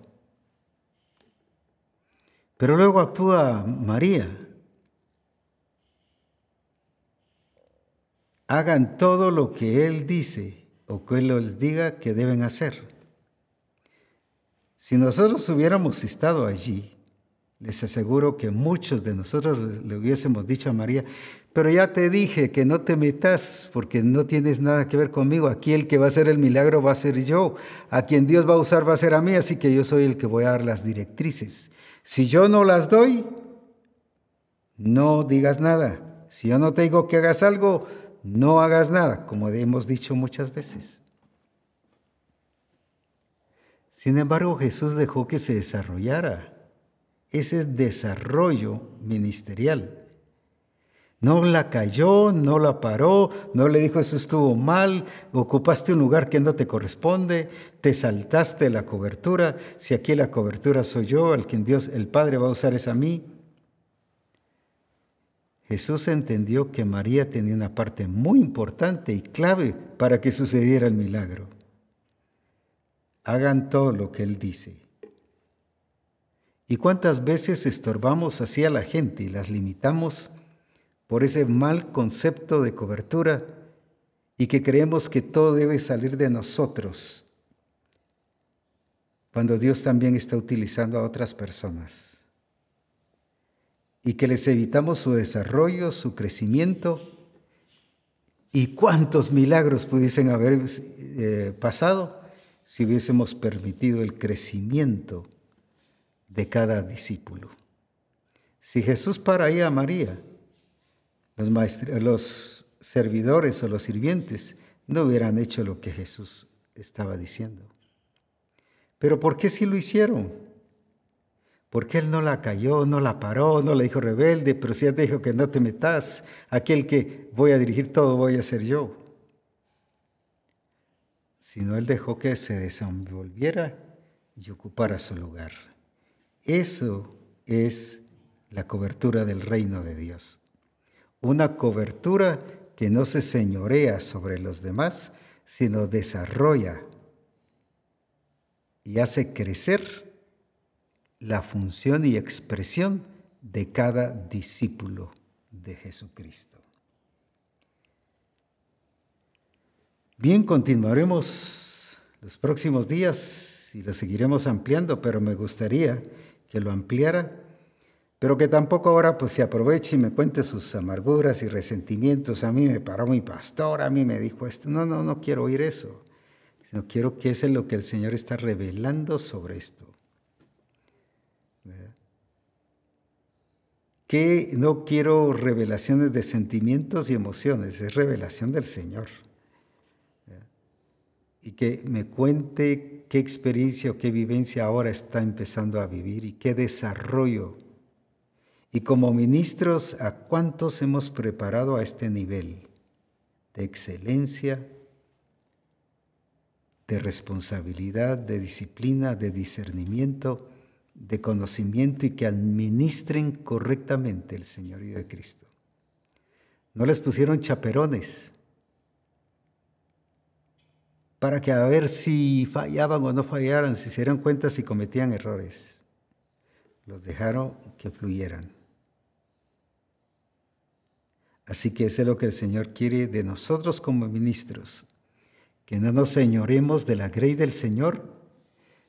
Pero luego actúa María. Hagan todo lo que Él dice o que Él les diga que deben hacer. Si nosotros hubiéramos estado allí, les aseguro que muchos de nosotros le hubiésemos dicho a María, pero ya te dije que no te metas porque no tienes nada que ver conmigo. Aquí el que va a hacer el milagro va a ser yo. A quien Dios va a usar va a ser a mí, así que yo soy el que voy a dar las directrices. Si yo no las doy, no digas nada. Si yo no te digo que hagas algo, no hagas nada, como hemos dicho muchas veces. Sin embargo, Jesús dejó que se desarrollara ese desarrollo ministerial. No la cayó, no la paró, no le dijo eso estuvo mal, ocupaste un lugar que no te corresponde, te saltaste la cobertura, si aquí la cobertura soy yo, al quien Dios, el Padre va a usar es a mí. Jesús entendió que María tenía una parte muy importante y clave para que sucediera el milagro. Hagan todo lo que Él dice. ¿Y cuántas veces estorbamos así a la gente y las limitamos por ese mal concepto de cobertura y que creemos que todo debe salir de nosotros cuando Dios también está utilizando a otras personas? Y que les evitamos su desarrollo, su crecimiento y cuántos milagros pudiesen haber eh, pasado si hubiésemos permitido el crecimiento de cada discípulo. Si Jesús para ahí a María, los, los servidores o los sirvientes no hubieran hecho lo que Jesús estaba diciendo. Pero ¿por qué sí lo hicieron? Porque él no la cayó, no la paró, no le dijo rebelde, pero sí te dijo que no te metas, aquel que voy a dirigir todo voy a ser yo. Sino él dejó que se desenvolviera y ocupara su lugar. Eso es la cobertura del reino de Dios. Una cobertura que no se señorea sobre los demás, sino desarrolla y hace crecer la función y expresión de cada discípulo de Jesucristo. Bien, continuaremos los próximos días y lo seguiremos ampliando, pero me gustaría que lo ampliara, pero que tampoco ahora pues se aproveche y me cuente sus amarguras y resentimientos. A mí me paró mi pastor, a mí me dijo esto. No, no, no quiero oír eso, sino quiero que ese es lo que el Señor está revelando sobre esto. Que no quiero revelaciones de sentimientos y emociones, es revelación del Señor y que me cuente qué experiencia o qué vivencia ahora está empezando a vivir y qué desarrollo. Y como ministros, ¿a cuántos hemos preparado a este nivel de excelencia, de responsabilidad, de disciplina, de discernimiento, de conocimiento y que administren correctamente el señorío de Cristo? No les pusieron chaperones, para que a ver si fallaban o no fallaran, si se dieran cuenta si cometían errores. Los dejaron que fluyeran. Así que eso es lo que el Señor quiere de nosotros como ministros, que no nos señoremos de la grey del Señor,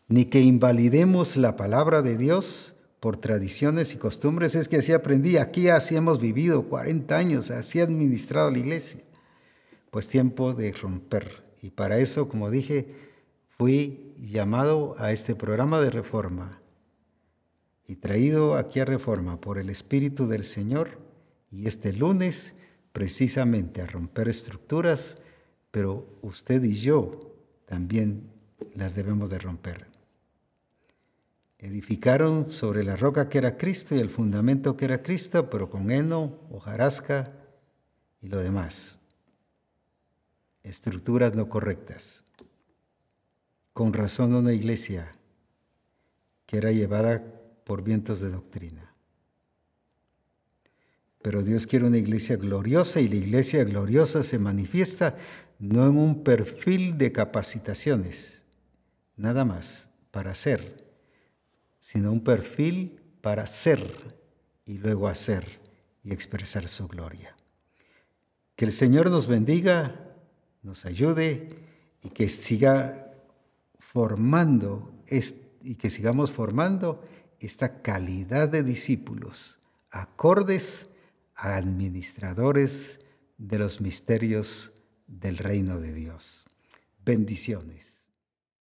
ni que invalidemos la palabra de Dios por tradiciones y costumbres. Es que así aprendí, aquí así hemos vivido 40 años, así administrado la iglesia. Pues tiempo de romper. Y para eso, como dije, fui llamado a este programa de reforma y traído aquí a reforma por el Espíritu del Señor y este lunes precisamente a romper estructuras, pero usted y yo también las debemos de romper. Edificaron sobre la roca que era Cristo y el fundamento que era Cristo, pero con heno, hojarasca y lo demás. Estructuras no correctas. Con razón una iglesia que era llevada por vientos de doctrina. Pero Dios quiere una iglesia gloriosa y la iglesia gloriosa se manifiesta no en un perfil de capacitaciones, nada más, para ser, sino un perfil para ser y luego hacer y expresar su gloria. Que el Señor nos bendiga, nos ayude y que siga formando y que sigamos formando esta calidad de discípulos acordes administradores de los misterios del reino de Dios. Bendiciones.